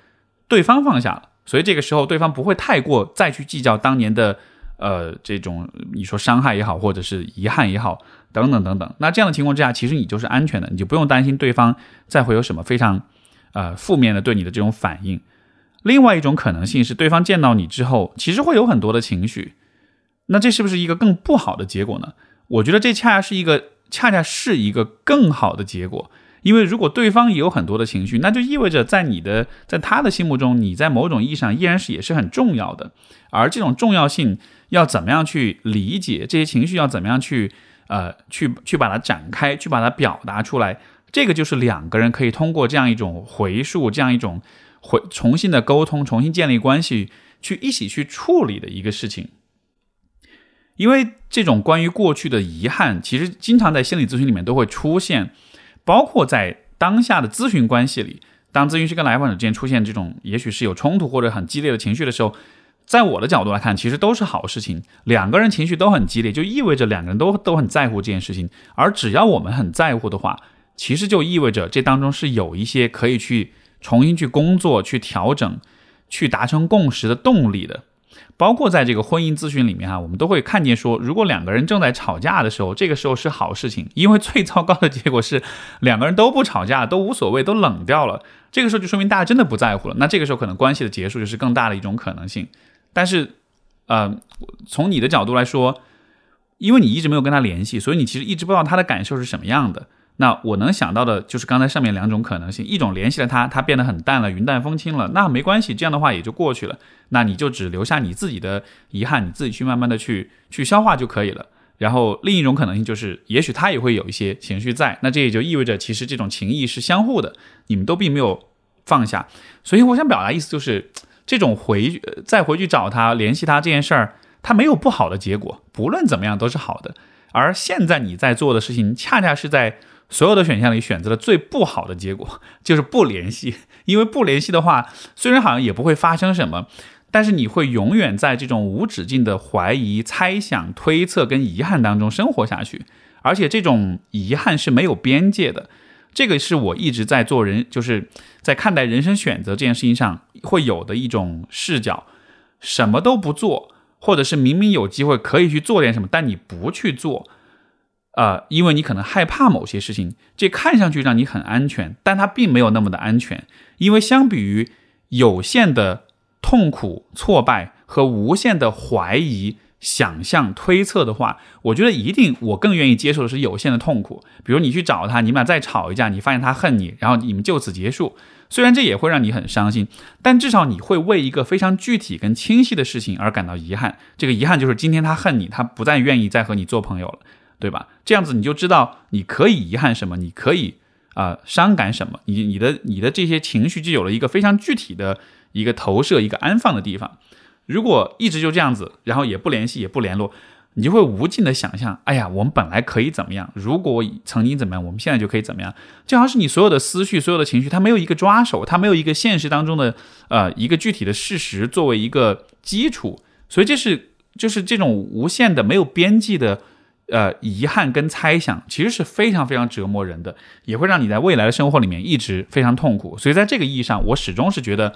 对方放下了，所以这个时候对方不会太过再去计较当年的呃这种你说伤害也好，或者是遗憾也好，等等等等。那这样的情况之下，其实你就是安全的，你就不用担心对方再会有什么非常呃负面的对你的这种反应。另外一种可能性是，对方见到你之后，其实会有很多的情绪。那这是不是一个更不好的结果呢？我觉得这恰恰是一个，恰恰是一个更好的结果。因为如果对方也有很多的情绪，那就意味着在你的，在他的心目中，你在某种意义上依然是也是很重要的。而这种重要性要怎么样去理解这些情绪，要怎么样去呃去去把它展开，去把它表达出来，这个就是两个人可以通过这样一种回溯，这样一种回重新的沟通，重新建立关系，去一起去处理的一个事情。因为这种关于过去的遗憾，其实经常在心理咨询里面都会出现，包括在当下的咨询关系里，当咨询师跟来访者之间出现这种也许是有冲突或者很激烈的情绪的时候，在我的角度来看，其实都是好事情。两个人情绪都很激烈，就意味着两个人都都很在乎这件事情。而只要我们很在乎的话，其实就意味着这当中是有一些可以去重新去工作、去调整、去达成共识的动力的。包括在这个婚姻咨询里面哈，我们都会看见说，如果两个人正在吵架的时候，这个时候是好事情，因为最糟糕的结果是两个人都不吵架，都无所谓，都冷掉了。这个时候就说明大家真的不在乎了。那这个时候可能关系的结束就是更大的一种可能性。但是，呃，从你的角度来说，因为你一直没有跟他联系，所以你其实一直不知道他的感受是什么样的。那我能想到的就是刚才上面两种可能性，一种联系了他，他变得很淡了，云淡风轻了，那没关系，这样的话也就过去了。那你就只留下你自己的遗憾，你自己去慢慢的去去消化就可以了。然后另一种可能性就是，也许他也会有一些情绪在，那这也就意味着其实这种情谊是相互的，你们都并没有放下。所以我想表达意思就是，这种回再回去找他联系他这件事儿，他没有不好的结果，不论怎么样都是好的。而现在你在做的事情，恰恰是在。所有的选项里选择了最不好的结果，*laughs* 就是不联系。因为不联系的话，虽然好像也不会发生什么，但是你会永远在这种无止境的怀疑、猜想、推测跟遗憾当中生活下去。而且这种遗憾是没有边界的。这个是我一直在做人，就是在看待人生选择这件事情上会有的一种视角。什么都不做，或者是明明有机会可以去做点什么，但你不去做。呃，因为你可能害怕某些事情，这看上去让你很安全，但它并没有那么的安全。因为相比于有限的痛苦、挫败和无限的怀疑、想象、推测的话，我觉得一定我更愿意接受的是有限的痛苦。比如你去找他，你们俩再吵一架，你发现他恨你，然后你们就此结束。虽然这也会让你很伤心，但至少你会为一个非常具体跟清晰的事情而感到遗憾。这个遗憾就是今天他恨你，他不再愿意再和你做朋友了。对吧？这样子你就知道你可以遗憾什么，你可以啊伤感什么，你你的你的这些情绪就有了一个非常具体的一个投射，一个安放的地方。如果一直就这样子，然后也不联系也不联络，你就会无尽的想象，哎呀，我们本来可以怎么样？如果曾经怎么样，我们现在就可以怎么样？就好像是你所有的思绪、所有的情绪，它没有一个抓手，它没有一个现实当中的呃一个具体的事实作为一个基础，所以这是就是这种无限的没有边际的。呃，遗憾跟猜想其实是非常非常折磨人的，也会让你在未来的生活里面一直非常痛苦。所以在这个意义上，我始终是觉得，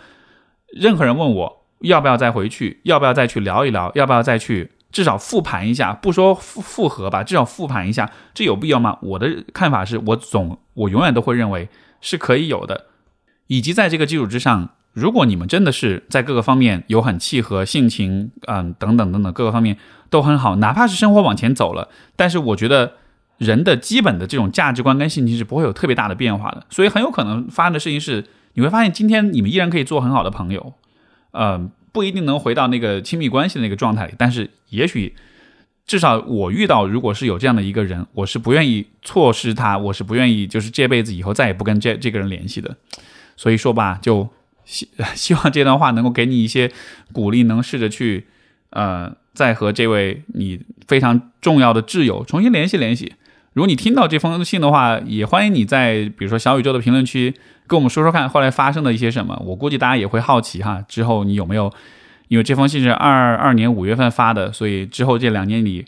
任何人问我要不要再回去，要不要再去聊一聊，要不要再去至少复盘一下，不说复复合吧，至少复盘一下，这有必要吗？我的看法是我总我永远都会认为是可以有的，以及在这个基础之上。如果你们真的是在各个方面有很契合，性情，嗯，等等等等各个方面都很好，哪怕是生活往前走了，但是我觉得人的基本的这种价值观跟性情是不会有特别大的变化的，所以很有可能发生的事情是，你会发现今天你们依然可以做很好的朋友，呃，不一定能回到那个亲密关系的那个状态里，但是也许至少我遇到如果是有这样的一个人，我是不愿意错失他，我是不愿意就是这辈子以后再也不跟这这个人联系的，所以说吧，就。希希望这段话能够给你一些鼓励，能试着去，呃，再和这位你非常重要的挚友重新联系联系。如果你听到这封信的话，也欢迎你在比如说小宇宙的评论区跟我们说说看，后来发生了一些什么。我估计大家也会好奇哈，之后你有没有？因为这封信是二二年五月份发的，所以之后这两年里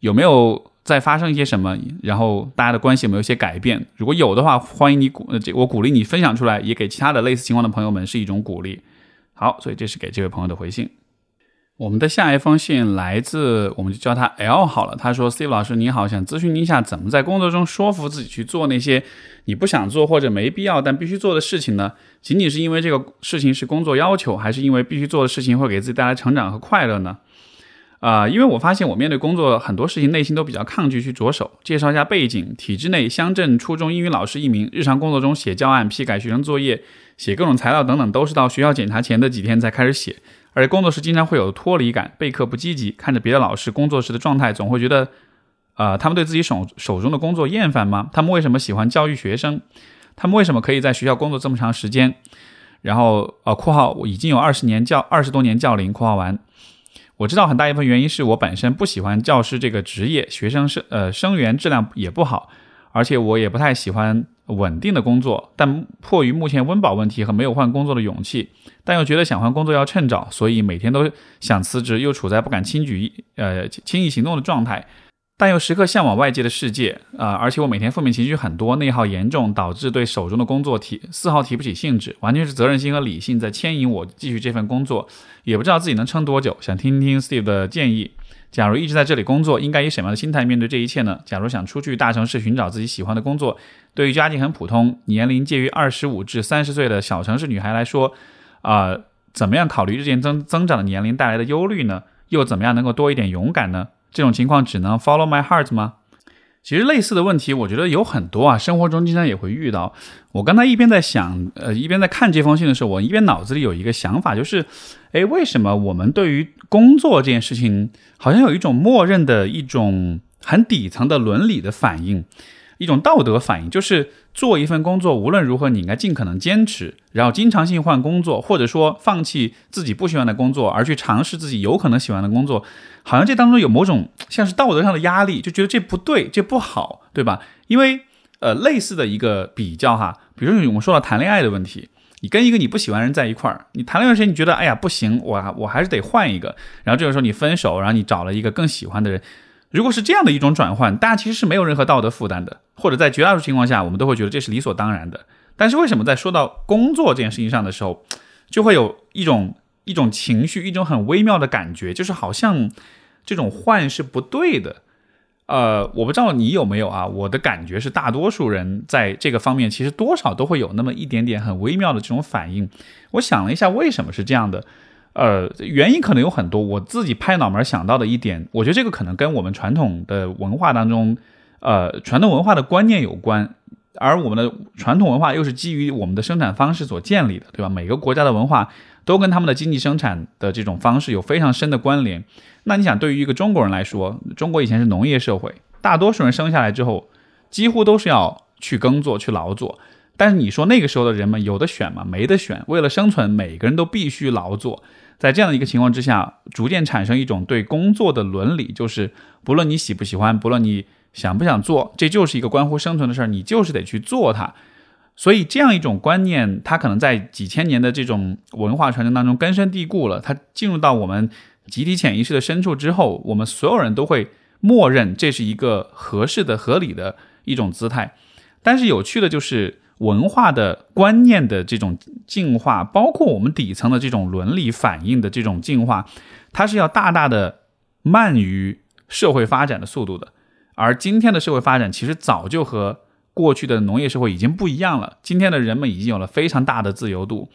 有没有？再发生一些什么，然后大家的关系有没有一些改变？如果有的话，欢迎你鼓，这我鼓励你分享出来，也给其他的类似情况的朋友们是一种鼓励。好，所以这是给这位朋友的回信。我们的下一封信来自，我们就叫他 L 好了。他说：“Steve 老师你好，想咨询您一下，怎么在工作中说服自己去做那些你不想做或者没必要但必须做的事情呢？仅仅是因为这个事情是工作要求，还是因为必须做的事情会给自己带来成长和快乐呢？”啊，因为我发现我面对工作很多事情，内心都比较抗拒去着手。介绍一下背景：体制内乡镇初中英语老师一名，日常工作中写教案、批改学生作业、写各种材料等等，都是到学校检查前的几天才开始写。而且工作时经常会有脱离感，备课不积极，看着别的老师工作时的状态，总会觉得，呃，他们对自己手手中的工作厌烦吗？他们为什么喜欢教育学生？他们为什么可以在学校工作这么长时间？然后，呃，括号我已经有二十年教二十多年教龄，括号完。我知道很大一部分原因是我本身不喜欢教师这个职业，学生生呃生源质量也不好，而且我也不太喜欢稳定的工作。但迫于目前温饱问题和没有换工作的勇气，但又觉得想换工作要趁早，所以每天都想辞职，又处在不敢轻举呃轻易行动的状态。但又时刻向往外界的世界啊！而且我每天负面情绪很多，内耗严重，导致对手中的工作提丝毫提不起兴致，完全是责任心和理性在牵引我继续这份工作，也不知道自己能撑多久。想听听 Steve 的建议。假如一直在这里工作，应该以什么样的心态面对这一切呢？假如想出去大城市寻找自己喜欢的工作，对于家境很普通、年龄介于二十五至三十岁的小城市女孩来说，啊，怎么样考虑日渐增增长的年龄带来的忧虑呢？又怎么样能够多一点勇敢呢？这种情况只能 follow my heart 吗？其实类似的问题，我觉得有很多啊，生活中经常也会遇到。我刚才一边在想，呃，一边在看这封信的时候，我一边脑子里有一个想法，就是，哎，为什么我们对于工作这件事情，好像有一种默认的一种很底层的伦理的反应？一种道德反应，就是做一份工作，无论如何，你应该尽可能坚持，然后经常性换工作，或者说放弃自己不喜欢的工作，而去尝试自己有可能喜欢的工作，好像这当中有某种像是道德上的压力，就觉得这不对，这不好，对吧？因为呃，类似的一个比较哈，比如我们说到谈恋爱的问题，你跟一个你不喜欢人在一块儿，你谈恋爱时间你觉得哎呀不行，我我还是得换一个，然后这个时候你分手，然后你找了一个更喜欢的人。如果是这样的一种转换，大家其实是没有任何道德负担的，或者在绝大多数情况下，我们都会觉得这是理所当然的。但是为什么在说到工作这件事情上的时候，就会有一种一种情绪，一种很微妙的感觉，就是好像这种换是不对的。呃，我不知道你有没有啊？我的感觉是，大多数人在这个方面其实多少都会有那么一点点很微妙的这种反应。我想了一下，为什么是这样的？呃，原因可能有很多。我自己拍脑门想到的一点，我觉得这个可能跟我们传统的文化当中，呃，传统文化的观念有关。而我们的传统文化又是基于我们的生产方式所建立的，对吧？每个国家的文化都跟他们的经济生产的这种方式有非常深的关联。那你想，对于一个中国人来说，中国以前是农业社会，大多数人生下来之后，几乎都是要去耕作、去劳作。但是你说那个时候的人们有的选吗？没得选。为了生存，每个人都必须劳作。在这样的一个情况之下，逐渐产生一种对工作的伦理，就是不论你喜不喜欢，不论你想不想做，这就是一个关乎生存的事儿，你就是得去做它。所以这样一种观念，它可能在几千年的这种文化传承当中根深蒂固了。它进入到我们集体潜意识的深处之后，我们所有人都会默认这是一个合适的、合理的一种姿态。但是有趣的就是。文化的观念的这种进化，包括我们底层的这种伦理反应的这种进化，它是要大大的慢于社会发展的速度的。而今天的社会发展其实早就和过去的农业社会已经不一样了。今天的人们已经有了非常大的自由度，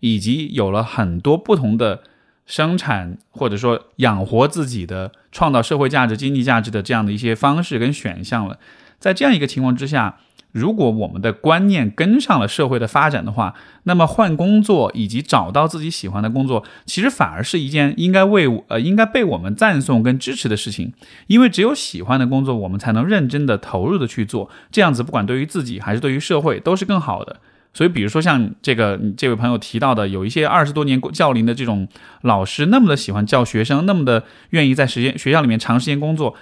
以及有了很多不同的生产或者说养活自己的、创造社会价值、经济价值的这样的一些方式跟选项了。在这样一个情况之下。如果我们的观念跟上了社会的发展的话，那么换工作以及找到自己喜欢的工作，其实反而是一件应该为呃应该被我们赞颂跟支持的事情。因为只有喜欢的工作，我们才能认真的投入的去做，这样子不管对于自己还是对于社会都是更好的。所以，比如说像这个这位朋友提到的，有一些二十多年教龄的这种老师，那么的喜欢教学生，那么的愿意在时间学校里面长时间工作。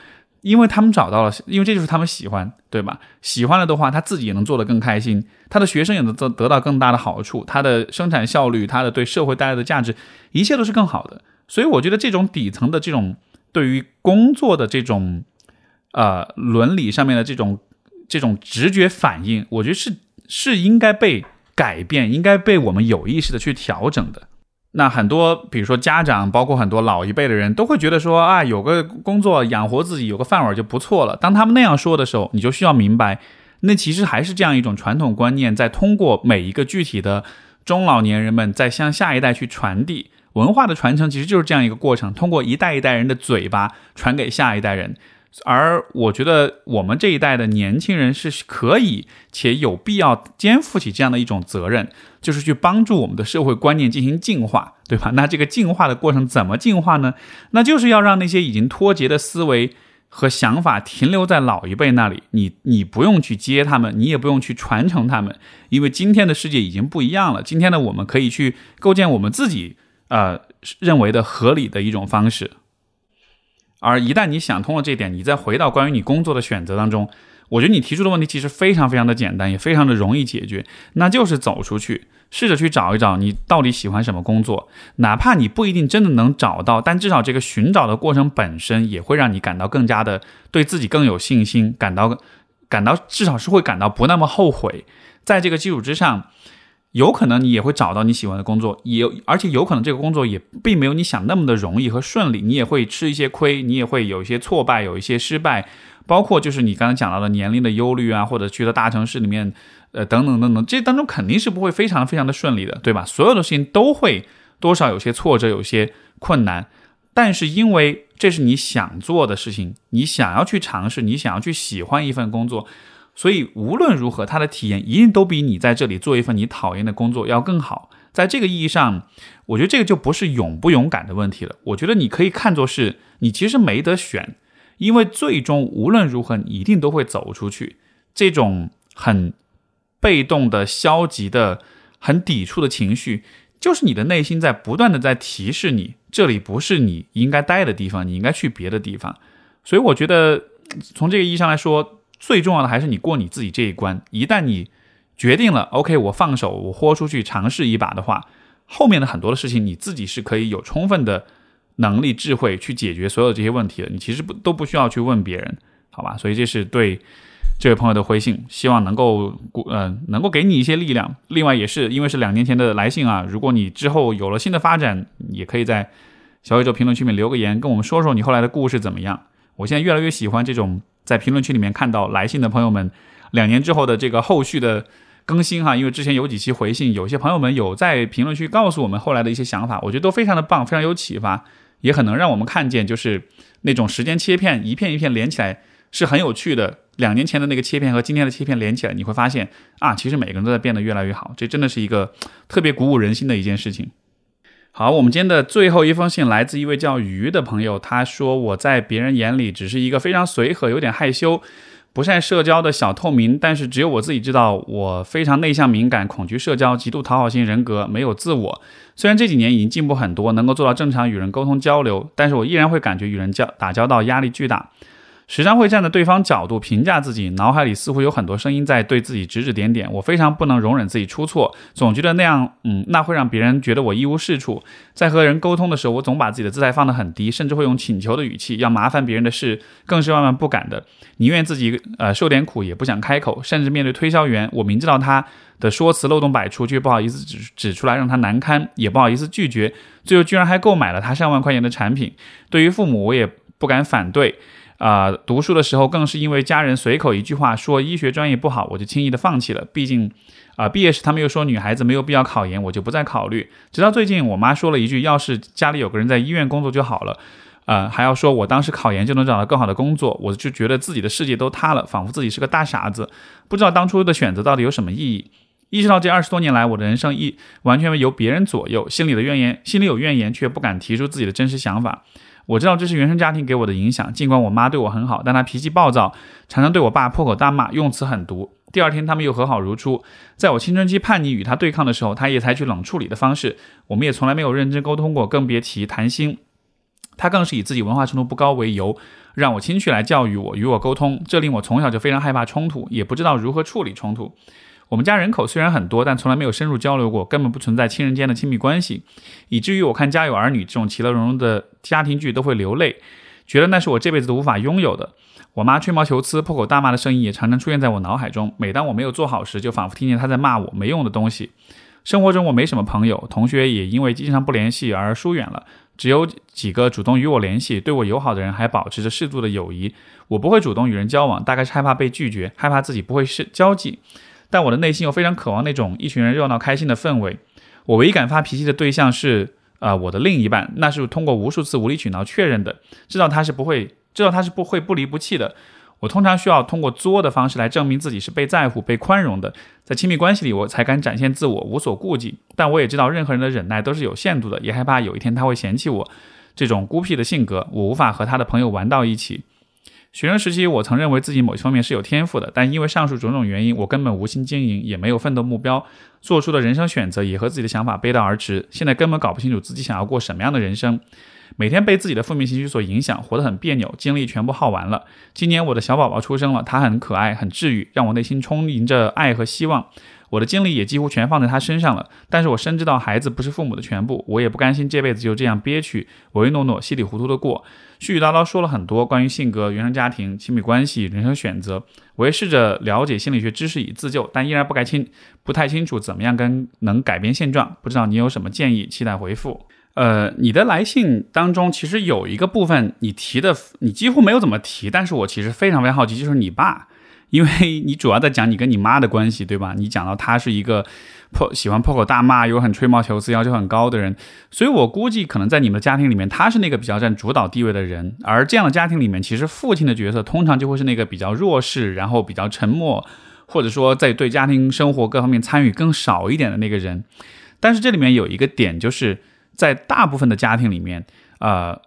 因为他们找到了，因为这就是他们喜欢，对吧？喜欢了的话，他自己也能做得更开心，他的学生也能得得到更大的好处，他的生产效率，他的对社会带来的价值，一切都是更好的。所以，我觉得这种底层的这种对于工作的这种呃伦理上面的这种这种直觉反应，我觉得是是应该被改变，应该被我们有意识的去调整的。那很多，比如说家长，包括很多老一辈的人都会觉得说啊，有个工作养活自己，有个饭碗就不错了。当他们那样说的时候，你就需要明白，那其实还是这样一种传统观念，在通过每一个具体的中老年人们，在向下一代去传递文化的传承，其实就是这样一个过程，通过一代一代人的嘴巴传给下一代人。而我觉得我们这一代的年轻人是可以且有必要肩负起这样的一种责任，就是去帮助我们的社会观念进行进化，对吧？那这个进化的过程怎么进化呢？那就是要让那些已经脱节的思维和想法停留在老一辈那里，你你不用去接他们，你也不用去传承他们，因为今天的世界已经不一样了。今天的我们可以去构建我们自己呃认为的合理的一种方式。而一旦你想通了这点，你再回到关于你工作的选择当中，我觉得你提出的问题其实非常非常的简单，也非常的容易解决，那就是走出去，试着去找一找你到底喜欢什么工作。哪怕你不一定真的能找到，但至少这个寻找的过程本身也会让你感到更加的对自己更有信心，感到感到至少是会感到不那么后悔。在这个基础之上。有可能你也会找到你喜欢的工作，也而且有可能这个工作也并没有你想那么的容易和顺利，你也会吃一些亏，你也会有一些挫败，有一些失败，包括就是你刚才讲到的年龄的忧虑啊，或者去到大城市里面，呃等等等等，这当中肯定是不会非常非常的顺利的，对吧？所有的事情都会多少有些挫折，有些困难，但是因为这是你想做的事情，你想要去尝试，你想要去喜欢一份工作。所以无论如何，他的体验一定都比你在这里做一份你讨厌的工作要更好。在这个意义上，我觉得这个就不是勇不勇敢的问题了。我觉得你可以看作是你其实没得选，因为最终无论如何，你一定都会走出去。这种很被动的、消极的、很抵触的情绪，就是你的内心在不断的在提示你，这里不是你应该待的地方，你应该去别的地方。所以我觉得从这个意义上来说。最重要的还是你过你自己这一关。一旦你决定了，OK，我放手，我豁出去尝试一把的话，后面的很多的事情你自己是可以有充分的能力、智慧去解决所有这些问题的。你其实不都不需要去问别人，好吧？所以这是对这位朋友的回信，希望能够呃能够给你一些力量。另外也是因为是两年前的来信啊，如果你之后有了新的发展，也可以在小宇宙评论区里面留个言，跟我们说说你后来的故事怎么样。我现在越来越喜欢这种。在评论区里面看到来信的朋友们，两年之后的这个后续的更新哈，因为之前有几期回信，有些朋友们有在评论区告诉我们后来的一些想法，我觉得都非常的棒，非常有启发，也很能让我们看见，就是那种时间切片一片一片连起来是很有趣的。两年前的那个切片和今天的切片连起来，你会发现啊，其实每个人都在变得越来越好，这真的是一个特别鼓舞人心的一件事情。好，我们今天的最后一封信来自一位叫鱼的朋友。他说：“我在别人眼里只是一个非常随和、有点害羞、不善社交的小透明，但是只有我自己知道，我非常内向、敏感、恐惧社交、极度讨好型人格，没有自我。虽然这几年已经进步很多，能够做到正常与人沟通交流，但是我依然会感觉与人交打交道压力巨大。”时常会站在对方角度评价自己，脑海里似乎有很多声音在对自己指指点点。我非常不能容忍自己出错，总觉得那样，嗯，那会让别人觉得我一无是处。在和人沟通的时候，我总把自己的姿态放得很低，甚至会用请求的语气，要麻烦别人的事更是万万不敢的。宁愿自己呃受点苦，也不想开口。甚至面对推销员，我明知道他的说辞漏洞百出，却不好意思指指出来让他难堪，也不好意思拒绝。最后居然还购买了他上万块钱的产品。对于父母，我也不敢反对。啊，读书的时候更是因为家人随口一句话说医学专业不好，我就轻易的放弃了。毕竟，啊，毕业时他们又说女孩子没有必要考研，我就不再考虑。直到最近，我妈说了一句：“要是家里有个人在医院工作就好了。”啊，还要说我当时考研就能找到更好的工作，我就觉得自己的世界都塌了，仿佛自己是个大傻子，不知道当初的选择到底有什么意义。意识到这二十多年来，我的人生一完全由别人左右，心里的怨言，心里有怨言，却不敢提出自己的真实想法。我知道这是原生家庭给我的影响，尽管我妈对我很好，但她脾气暴躁，常常对我爸破口大骂，用词狠毒。第二天他们又和好如初。在我青春期叛逆与他对抗的时候，他也采取冷处理的方式，我们也从来没有认真沟通过，更别提谈心。他更是以自己文化程度不高为由，让我亲去来教育我，与我沟通，这令我从小就非常害怕冲突，也不知道如何处理冲突。我们家人口虽然很多，但从来没有深入交流过，根本不存在亲人间的亲密关系，以至于我看《家有儿女》这种其乐融融的家庭剧都会流泪，觉得那是我这辈子都无法拥有的。我妈吹毛求疵、破口大骂的声音也常常出现在我脑海中，每当我没有做好时，就仿佛听见她在骂我没用的东西。生活中我没什么朋友，同学也因为经常不联系而疏远了，只有几个主动与我联系、对我友好的人还保持着适度的友谊。我不会主动与人交往，大概是害怕被拒绝，害怕自己不会是交际。但我的内心又非常渴望那种一群人热闹开心的氛围。我唯一敢发脾气的对象是啊我的另一半，那是通过无数次无理取闹确认的，知道他是不会，知道他是不会不离不弃的。我通常需要通过作的方式来证明自己是被在乎、被宽容的，在亲密关系里我才敢展现自我，无所顾忌。但我也知道任何人的忍耐都是有限度的，也害怕有一天他会嫌弃我这种孤僻的性格，我无法和他的朋友玩到一起。学生时期，我曾认为自己某些方面是有天赋的，但因为上述种种原因，我根本无心经营，也没有奋斗目标，做出的人生选择也和自己的想法背道而驰。现在根本搞不清楚自己想要过什么样的人生，每天被自己的负面情绪所影响，活得很别扭，精力全部耗完了。今年我的小宝宝出生了，他很可爱，很治愈，让我内心充盈着爱和希望。我的精力也几乎全放在他身上了，但是我深知道孩子不是父母的全部，我也不甘心这辈子就这样憋屈、唯唯诺诺、稀里糊涂的过。絮絮叨叨说了很多关于性格、原生家庭、亲密关系、人生选择，我也试着了解心理学知识以自救，但依然不该清不太清楚怎么样跟能改变现状。不知道你有什么建议？期待回复。呃，你的来信当中其实有一个部分你提的，你几乎没有怎么提，但是我其实非常非常好奇，就是你爸。因为你主要在讲你跟你妈的关系，对吧？*laughs* 你讲到他是一个破喜欢破口大骂，又很吹毛求疵，要求很高的人，所以我估计可能在你们的家庭里面，他是那个比较占主导地位的人。而这样的家庭里面，其实父亲的角色通常就会是那个比较弱势，然后比较沉默，或者说在对家庭生活各方面参与更少一点的那个人。但是这里面有一个点，就是在大部分的家庭里面，呃。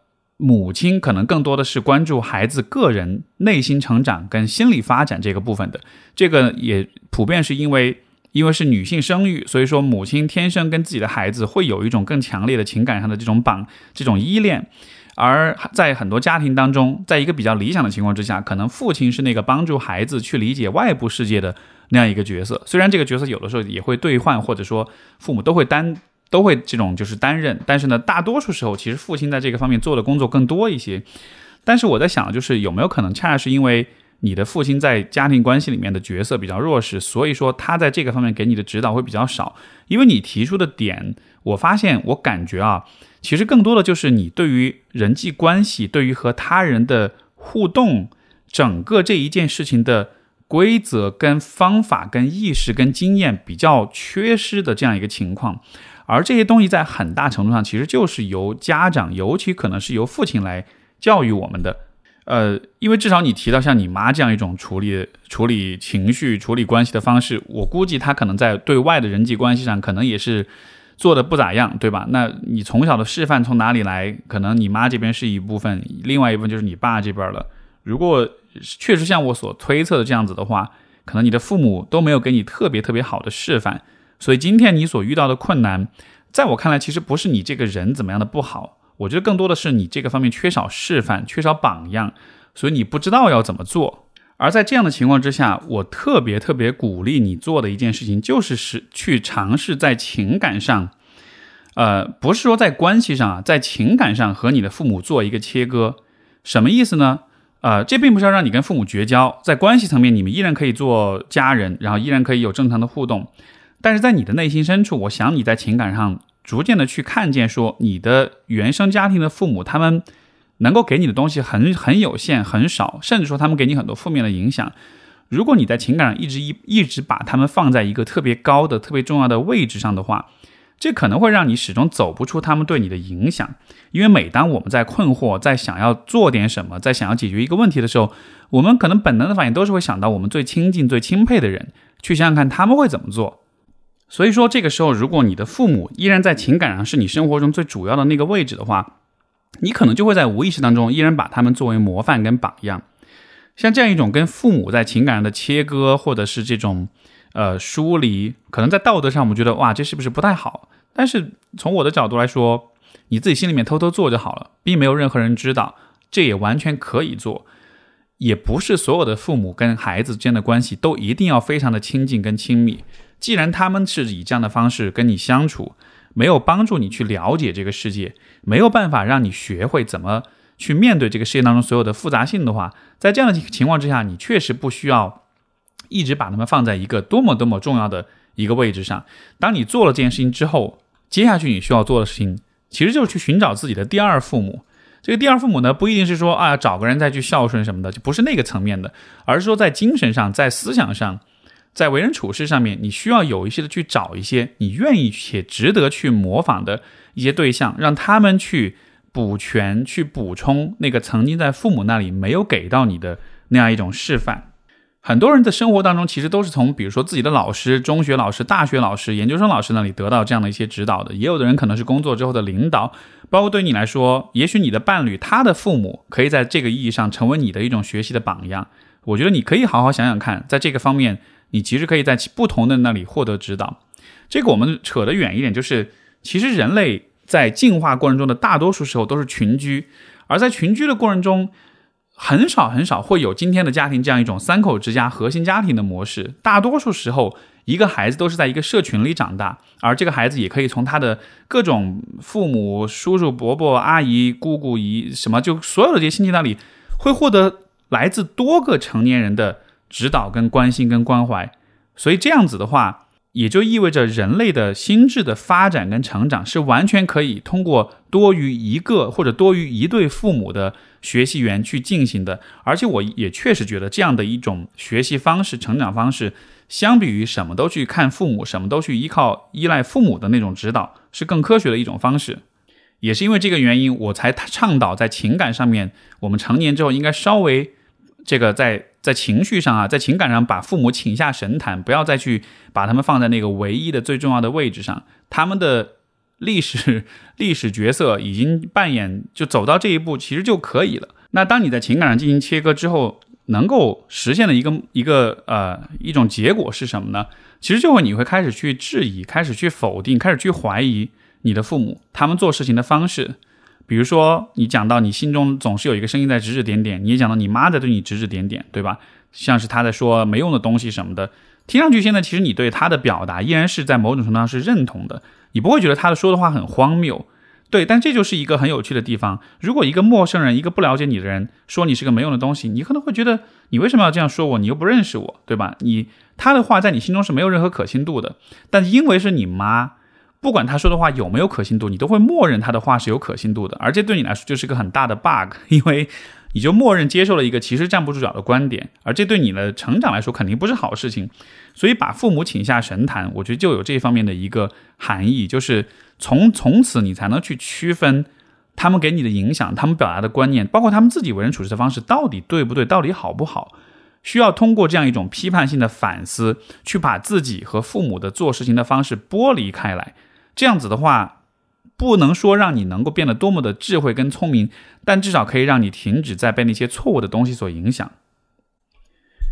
母亲可能更多的是关注孩子个人内心成长跟心理发展这个部分的，这个也普遍是因为因为是女性生育，所以说母亲天生跟自己的孩子会有一种更强烈的情感上的这种绑这种依恋，而在很多家庭当中，在一个比较理想的情况之下，可能父亲是那个帮助孩子去理解外部世界的那样一个角色，虽然这个角色有的时候也会兑换，或者说父母都会担。都会这种就是担任，但是呢，大多数时候其实父亲在这个方面做的工作更多一些。但是我在想，就是有没有可能恰恰是因为你的父亲在家庭关系里面的角色比较弱势，所以说他在这个方面给你的指导会比较少。因为你提出的点，我发现我感觉啊，其实更多的就是你对于人际关系、对于和他人的互动，整个这一件事情的规则、跟方法、跟意识、跟经验比较缺失的这样一个情况。而这些东西在很大程度上其实就是由家长，尤其可能是由父亲来教育我们的。呃，因为至少你提到像你妈这样一种处理处理情绪、处理关系的方式，我估计她可能在对外的人际关系上可能也是做的不咋样，对吧？那你从小的示范从哪里来？可能你妈这边是一部分，另外一部分就是你爸这边了。如果确实像我所推测的这样子的话，可能你的父母都没有给你特别特别好的示范。所以今天你所遇到的困难，在我看来，其实不是你这个人怎么样的不好，我觉得更多的是你这个方面缺少示范，缺少榜样，所以你不知道要怎么做。而在这样的情况之下，我特别特别鼓励你做的一件事情，就是是去尝试在情感上，呃，不是说在关系上啊，在情感上和你的父母做一个切割。什么意思呢？呃，这并不是要让你跟父母绝交，在关系层面，你们依然可以做家人，然后依然可以有正常的互动。但是在你的内心深处，我想你在情感上逐渐的去看见，说你的原生家庭的父母，他们能够给你的东西很很有限、很少，甚至说他们给你很多负面的影响。如果你在情感上一直一一直把他们放在一个特别高的、特别重要的位置上的话，这可能会让你始终走不出他们对你的影响。因为每当我们在困惑、在想要做点什么、在想要解决一个问题的时候，我们可能本能的反应都是会想到我们最亲近、最钦佩的人，去想想看他们会怎么做。所以说，这个时候，如果你的父母依然在情感上是你生活中最主要的那个位置的话，你可能就会在无意识当中依然把他们作为模范跟榜样。像这样一种跟父母在情感上的切割，或者是这种呃疏离，可能在道德上我们觉得哇，这是不是不太好？但是从我的角度来说，你自己心里面偷偷做就好了，并没有任何人知道，这也完全可以做。也不是所有的父母跟孩子之间的关系都一定要非常的亲近跟亲密。既然他们是以这样的方式跟你相处，没有帮助你去了解这个世界，没有办法让你学会怎么去面对这个世界当中所有的复杂性的话，在这样的情况之下，你确实不需要一直把他们放在一个多么多么重要的一个位置上。当你做了这件事情之后，接下去你需要做的事情，其实就是去寻找自己的第二父母。这个第二父母呢，不一定是说啊找个人再去孝顺什么的，就不是那个层面的，而是说在精神上，在思想上。在为人处事上面，你需要有一些的去找一些你愿意且值得去模仿的一些对象，让他们去补全、去补充那个曾经在父母那里没有给到你的那样一种示范。很多人的生活当中，其实都是从比如说自己的老师、中学老师、大学老师、研究生老师那里得到这样的一些指导的。也有的人可能是工作之后的领导，包括对你来说，也许你的伴侣他的父母可以在这个意义上成为你的一种学习的榜样。我觉得你可以好好想想看，在这个方面，你其实可以在不同的那里获得指导。这个我们扯得远一点，就是其实人类在进化过程中的大多数时候都是群居，而在群居的过程中。很少很少会有今天的家庭这样一种三口之家核心家庭的模式。大多数时候，一个孩子都是在一个社群里长大，而这个孩子也可以从他的各种父母、叔叔、伯伯、阿姨、姑姑、姨什么，就所有的这些亲戚那里，会获得来自多个成年人的指导、跟关心、跟关怀。所以这样子的话。也就意味着人类的心智的发展跟成长是完全可以通过多于一个或者多于一对父母的学习源去进行的，而且我也确实觉得这样的一种学习方式、成长方式，相比于什么都去看父母、什么都去依靠依赖父母的那种指导，是更科学的一种方式。也是因为这个原因，我才倡导在情感上面，我们成年之后应该稍微这个在。在情绪上啊，在情感上把父母请下神坛，不要再去把他们放在那个唯一的最重要的位置上。他们的历史 *laughs* 历史角色已经扮演，就走到这一步，其实就可以了。那当你在情感上进行切割之后，能够实现的一个一个呃一种结果是什么呢？其实就会你会开始去质疑，开始去否定，开始去怀疑你的父母他们做事情的方式。比如说，你讲到你心中总是有一个声音在指指点点，你也讲到你妈在对你指指点点，对吧？像是她在说没用的东西什么的，听上去现在其实你对她的表达依然是在某种程度上是认同的，你不会觉得她的说的话很荒谬，对？但这就是一个很有趣的地方。如果一个陌生人，一个不了解你的人说你是个没用的东西，你可能会觉得你为什么要这样说我？你又不认识我，对吧？你他的话在你心中是没有任何可信度的，但因为是你妈。不管他说的话有没有可信度，你都会默认他的话是有可信度的，而这对你来说就是个很大的 bug，*laughs* 因为你就默认接受了一个其实站不住脚的观点，而这对你的成长来说肯定不是好事情。所以把父母请下神坛，我觉得就有这方面的一个含义，就是从从此你才能去区分他们给你的影响，他们表达的观念，包括他们自己为人处事的方式到底对不对，到底好不好，需要通过这样一种批判性的反思，去把自己和父母的做事情的方式剥离开来。这样子的话，不能说让你能够变得多么的智慧跟聪明，但至少可以让你停止在被那些错误的东西所影响。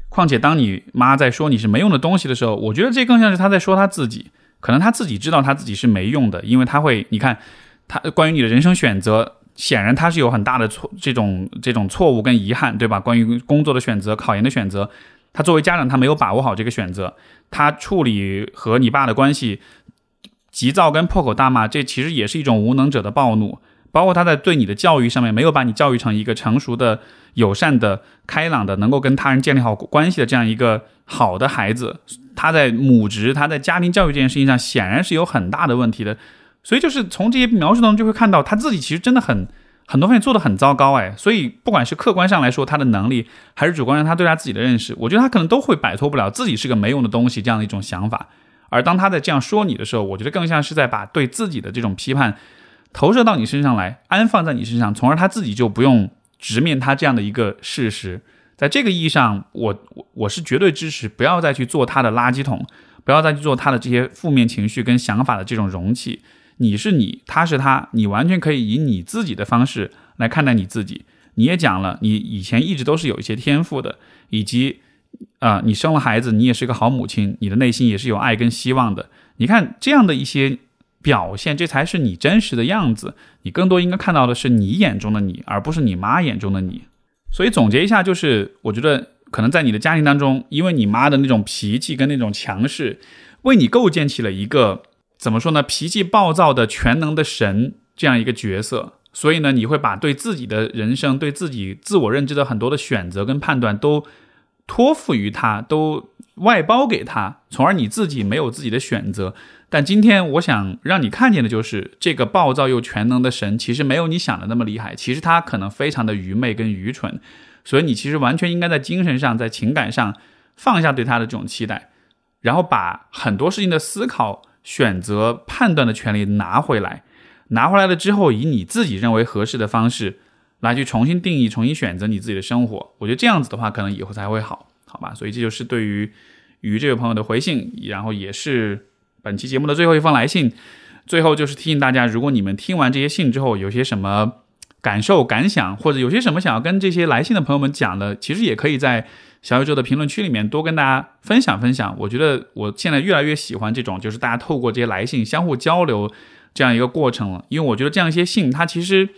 况且，当你妈在说你是没用的东西的时候，我觉得这更像是她在说她自己。可能她自己知道她自己是没用的，因为她会，你看，她关于你的人生选择，显然她是有很大的错，这种这种错误跟遗憾，对吧？关于工作的选择、考研的选择，她作为家长，她没有把握好这个选择，她处理和你爸的关系。急躁跟破口大骂，这其实也是一种无能者的暴怒。包括他在对你的教育上面，没有把你教育成一个成熟的、友善的、开朗的，能够跟他人建立好关系的这样一个好的孩子。他在母职，他在家庭教育这件事情上，显然是有很大的问题的。所以，就是从这些描述当中，就会看到他自己其实真的很很多方面做的很糟糕。哎，所以不管是客观上来说他的能力，还是主观上他对他自己的认识，我觉得他可能都会摆脱不了自己是个没用的东西这样的一种想法。而当他在这样说你的时候，我觉得更像是在把对自己的这种批判投射到你身上来，安放在你身上，从而他自己就不用直面他这样的一个事实。在这个意义上，我我我是绝对支持不要再去做他的垃圾桶，不要再去做他的这些负面情绪跟想法的这种容器。你是你，他是他，你完全可以以你自己的方式来看待你自己。你也讲了，你以前一直都是有一些天赋的，以及。啊，你生了孩子，你也是一个好母亲，你的内心也是有爱跟希望的。你看这样的一些表现，这才是你真实的样子。你更多应该看到的是你眼中的你，而不是你妈眼中的你。所以总结一下，就是我觉得可能在你的家庭当中，因为你妈的那种脾气跟那种强势，为你构建起了一个怎么说呢？脾气暴躁的全能的神这样一个角色。所以呢，你会把对自己的人生、对自己自我认知的很多的选择跟判断都。托付于他，都外包给他，从而你自己没有自己的选择。但今天我想让你看见的就是，这个暴躁又全能的神，其实没有你想的那么厉害。其实他可能非常的愚昧跟愚蠢，所以你其实完全应该在精神上、在情感上放下对他的这种期待，然后把很多事情的思考、选择、判断的权利拿回来。拿回来了之后，以你自己认为合适的方式。来去重新定义、重新选择你自己的生活，我觉得这样子的话，可能以后才会好。好吧？所以这就是对于于这位朋友的回信，然后也是本期节目的最后一封来信。最后就是提醒大家，如果你们听完这些信之后有些什么感受、感想，或者有些什么想要跟这些来信的朋友们讲的，其实也可以在小宇宙的评论区里面多跟大家分享分享。我觉得我现在越来越喜欢这种，就是大家透过这些来信相互交流这样一个过程了。因为我觉得这样一些信，它其实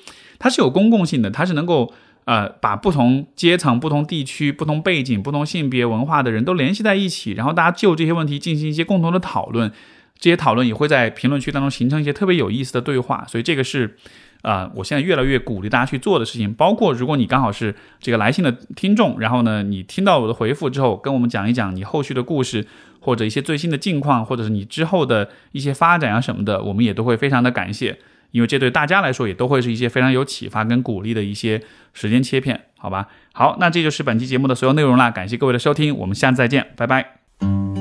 它是有公共性的，它是能够呃把不同阶层、不同地区、不同背景、不同性别、文化的人都联系在一起，然后大家就这些问题进行一些共同的讨论。这些讨论也会在评论区当中形成一些特别有意思的对话，所以这个是，啊，我现在越来越鼓励大家去做的事情。包括如果你刚好是这个来信的听众，然后呢，你听到我的回复之后，跟我们讲一讲你后续的故事，或者一些最新的近况，或者是你之后的一些发展啊什么的，我们也都会非常的感谢，因为这对大家来说也都会是一些非常有启发跟鼓励的一些时间切片，好吧？好，那这就是本期节目的所有内容啦，感谢各位的收听，我们下次再见，拜拜。